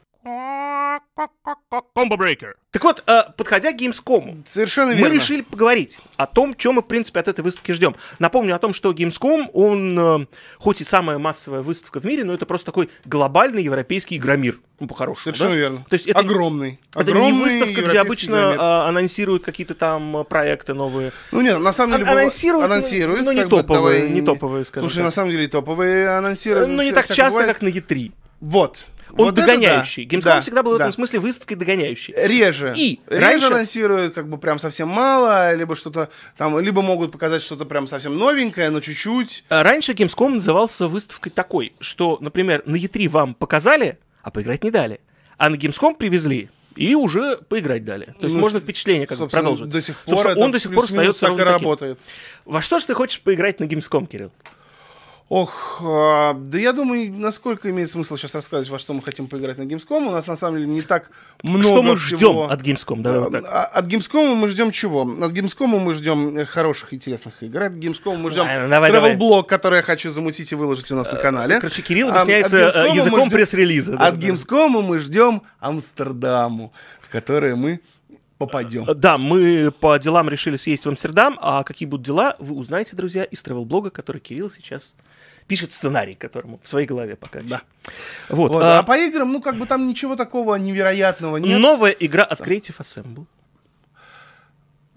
S2: Комбо брейкер. Так вот, э, подходя к Gamescom,
S1: Совершенно
S2: мы
S1: верно.
S2: решили поговорить о том, чем мы, в принципе, от этой выставки ждем. Напомню о том, что Gamescom, он, э, хоть и самая массовая выставка в мире, но это просто такой глобальный европейский игромир. Ну, по-хорошему,
S1: Совершенно
S2: да?
S1: верно.
S2: То есть это,
S1: Огромный.
S2: это не
S1: Огромный
S2: выставка, где обычно
S1: громер.
S2: э, анонсируют какие-то там э, проекты новые.
S1: Ну нет, на самом деле...
S2: Ан-
S1: было-
S2: анонсируют, но-
S1: анонсируют,
S2: но не
S1: как бы,
S2: топовые,
S1: давай
S2: не топовые, скажем
S1: Слушай,
S2: так.
S1: на самом деле и топовые анонсируют.
S2: Ну, не так часто,
S1: бывает.
S2: как на E3.
S1: Вот.
S2: Он
S1: Вот
S2: догоняющий.
S1: да.
S2: Gamescom
S1: Да,
S2: всегда был в
S1: да.
S2: этом смысле выставкой догоняющей.
S1: Реже.
S2: И
S1: Реже
S2: раньше-
S1: анонсируют, как бы прям совсем мало, либо что-то там, либо могут показать что-то прям совсем новенькое, но чуть-чуть.
S2: А Раньше Gamescom назывался выставкой такой, что, например, на E3 вам показали, а поиграть не дали. А на Gamescom привезли И уже поиграть далее. То есть
S1: Ну,
S2: можно впечатление как бы продолжить.
S1: До сих пор
S2: он до сих пор остается
S1: так и
S2: ровно таким.
S1: работает.
S2: Во что же ты хочешь поиграть на Gamescom, Кирилл?
S1: Ох, а, да я думаю, насколько имеет смысл сейчас рассказывать, во что мы хотим поиграть на Gamescom. У нас на самом деле не так много
S2: что мы
S1: всего.
S2: ждем от Gamescom? Давай вот.
S1: А- От Gamescom мы ждем чего? От Gamescom мы ждем э, хороших, интересных игр. От Gamescom мы ждем
S2: А, давай.
S1: travel-блог, который я хочу замутить и выложить у нас на канале.
S2: Короче, Кирилл объясняется э, языком пресс-релиза. да,
S1: От
S2: да.
S1: Gamescom мы ждем Амстердаму, в который мы попадем.
S2: Да, мы по делам решили съездить в Амстердам, а какие будут дела, вы узнаете, друзья, из travel-блога, который Кирилл сейчас пишет сценарий, которому в своей голове пока.
S1: Да.
S2: Вот.
S1: Вот,
S2: а,
S1: А по играм, ну, как бы там ничего такого невероятного нет.
S2: Новая игра от Creative Assemble.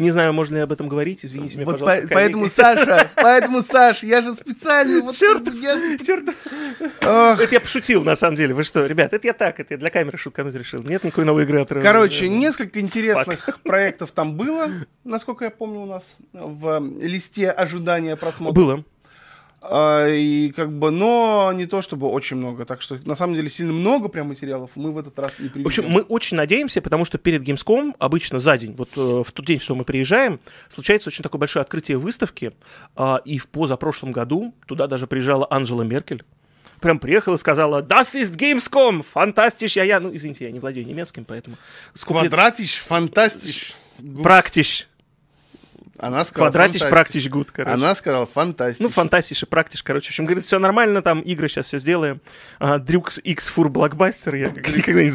S2: Не знаю, можно ли об этом говорить, извините меня,
S1: Вот
S2: пожалуйста.
S1: по- поэтому. Саша, *laughs* поэтому, Саш, я же специально... Вот,
S2: Чёрт!
S1: я-
S2: Черт,
S1: Ах.
S2: это я пошутил, на самом деле. Вы что, ребят, это я так, это я для камеры шуткануть решил. Нет никакой новой игры от
S1: Короче, несколько интересных проектов там было, насколько я помню, у нас в листе ожидания просмотра.
S2: Было.
S1: А, И как бы, но не то чтобы очень много. Так что на самом деле сильно много прям материалов мы в этот раз не приведем.
S2: В общем, мы очень надеемся, потому что перед Gamescom обычно за день, вот э, в тот день, что мы приезжаем, случается очень такое большое открытие выставки. а, И в позапрошлом году туда даже приезжала Анжела Меркель. Прям приехала и сказала, Das ist Gamescom, fantastisch, ja, ja. Ну, извините, я не владею немецким, поэтому... скуплет-
S1: Quadratisch, fantastisch.
S2: Praktisch.
S1: Она сказала Quadratisch,
S2: praktisch, gut, короче.
S1: Она сказала fantastisch.
S2: Ну, fantastisch и praktisch, короче. В общем, говорит, все нормально, там игры сейчас все сделаем. А, Drücks X für Blockbuster, я никогда не.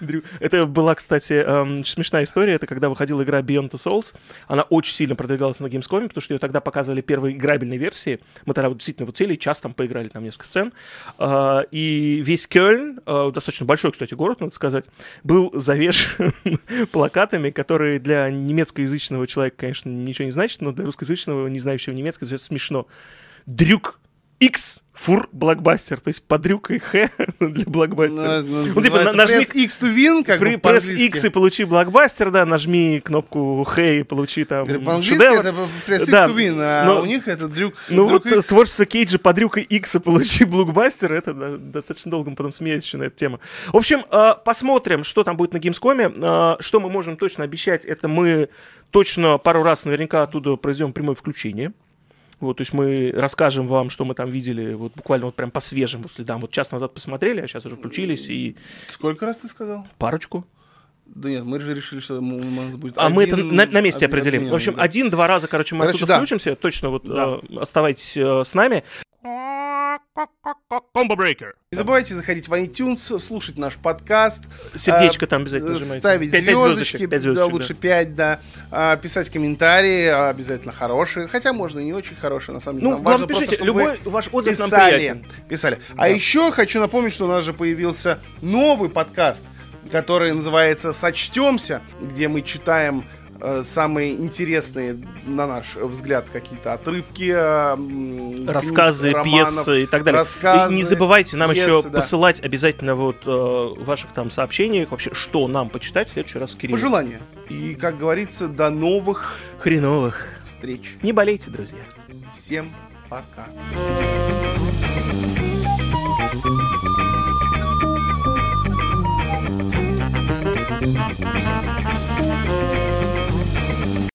S2: Drü- Это была, кстати, эм, смешная история. Это когда выходила игра Beyond Two Souls. Она очень сильно продвигалась на Gamescom, потому что ее тогда показывали первые играбельные версии. Мы тогда вот действительно вот сели, и час там поиграли, там несколько сцен. А, И весь Кёльн, э, достаточно большой, кстати, город, надо сказать, был завешен *laughs* плакатами, которые для немецкоязычного человека, конечно, ничего не значат, но для русскоязычного, не знающего немецкого, это смешно. Дрюк X фур блокбастер, то есть подрюкай Х *laughs* для блокбастера.
S1: Ну,
S2: Ну, типа, на- нажми-
S1: Press X to win, как
S2: При-
S1: по-английски.
S2: X и получи блокбастер, да, нажми кнопку Х и получи там шедевр.
S1: это Press X
S2: Да,
S1: to win, а
S2: но-
S1: у них это дрюк.
S2: Ну
S1: дрюк
S2: вот
S1: X.
S2: творчество Кейджа подрюкай X и получи блокбастер, это да, достаточно долго мы потом смеялись еще на эту тему. В общем, э, посмотрим, что там будет на Gamescom. Э, Что мы можем точно обещать, это мы точно пару раз наверняка оттуда произведем прямое включение. Вот, то есть мы расскажем вам, что мы там видели, вот буквально вот прям по свежим вот следам. Вот час назад посмотрели, а сейчас уже включились и
S1: Сколько раз ты сказал?
S2: парочку.
S1: Да нет, мы же решили, что у нас будет
S2: А мы это
S1: один
S2: на, на месте
S1: обмен-
S2: определим.
S1: обмен,
S2: В общем,
S1: да.
S2: один-два раза, короче, мы
S1: Короче,
S2: оттуда
S1: да.
S2: включимся. Точно вот
S1: Да.
S2: э, оставайтесь э, с нами. Combo Breaker.
S1: Не забывайте заходить в iTunes, слушать наш подкаст.
S2: Сердечко
S1: а,
S2: там обязательно нажимайте.
S1: Ставить
S2: Пять- пять
S1: звездочки,
S2: звездочек, пять
S1: да,
S2: звездочек,
S1: лучше
S2: да.
S1: 5, да. А, писать комментарии, а, обязательно хорошие. Хотя можно и не очень хорошие, на самом деле.
S2: Ну,
S1: Нам важно просто,
S2: пишите,
S1: чтобы
S2: любой ваш отзыв нам
S1: писали,
S2: приятен.
S1: писали. А еще хочу напомнить, что у нас же появился новый подкаст, который называется «Сочтемся», где мы читаем э, самые интересные, на наш взгляд, какие-то отрывки, э,
S2: Рассказы,
S1: книг, романов,
S2: пьесы и так далее.
S1: рассказы,
S2: и не забывайте нам еще
S1: пьесы, да.
S2: посылать обязательно вот э, ваших там сообщениях вообще, что нам почитать в следующий раз с Кириллом.
S1: Пожелания. И, как говорится, до новых
S2: Хреновых.
S1: встреч.
S2: Не болейте, друзья.
S1: Всем пока.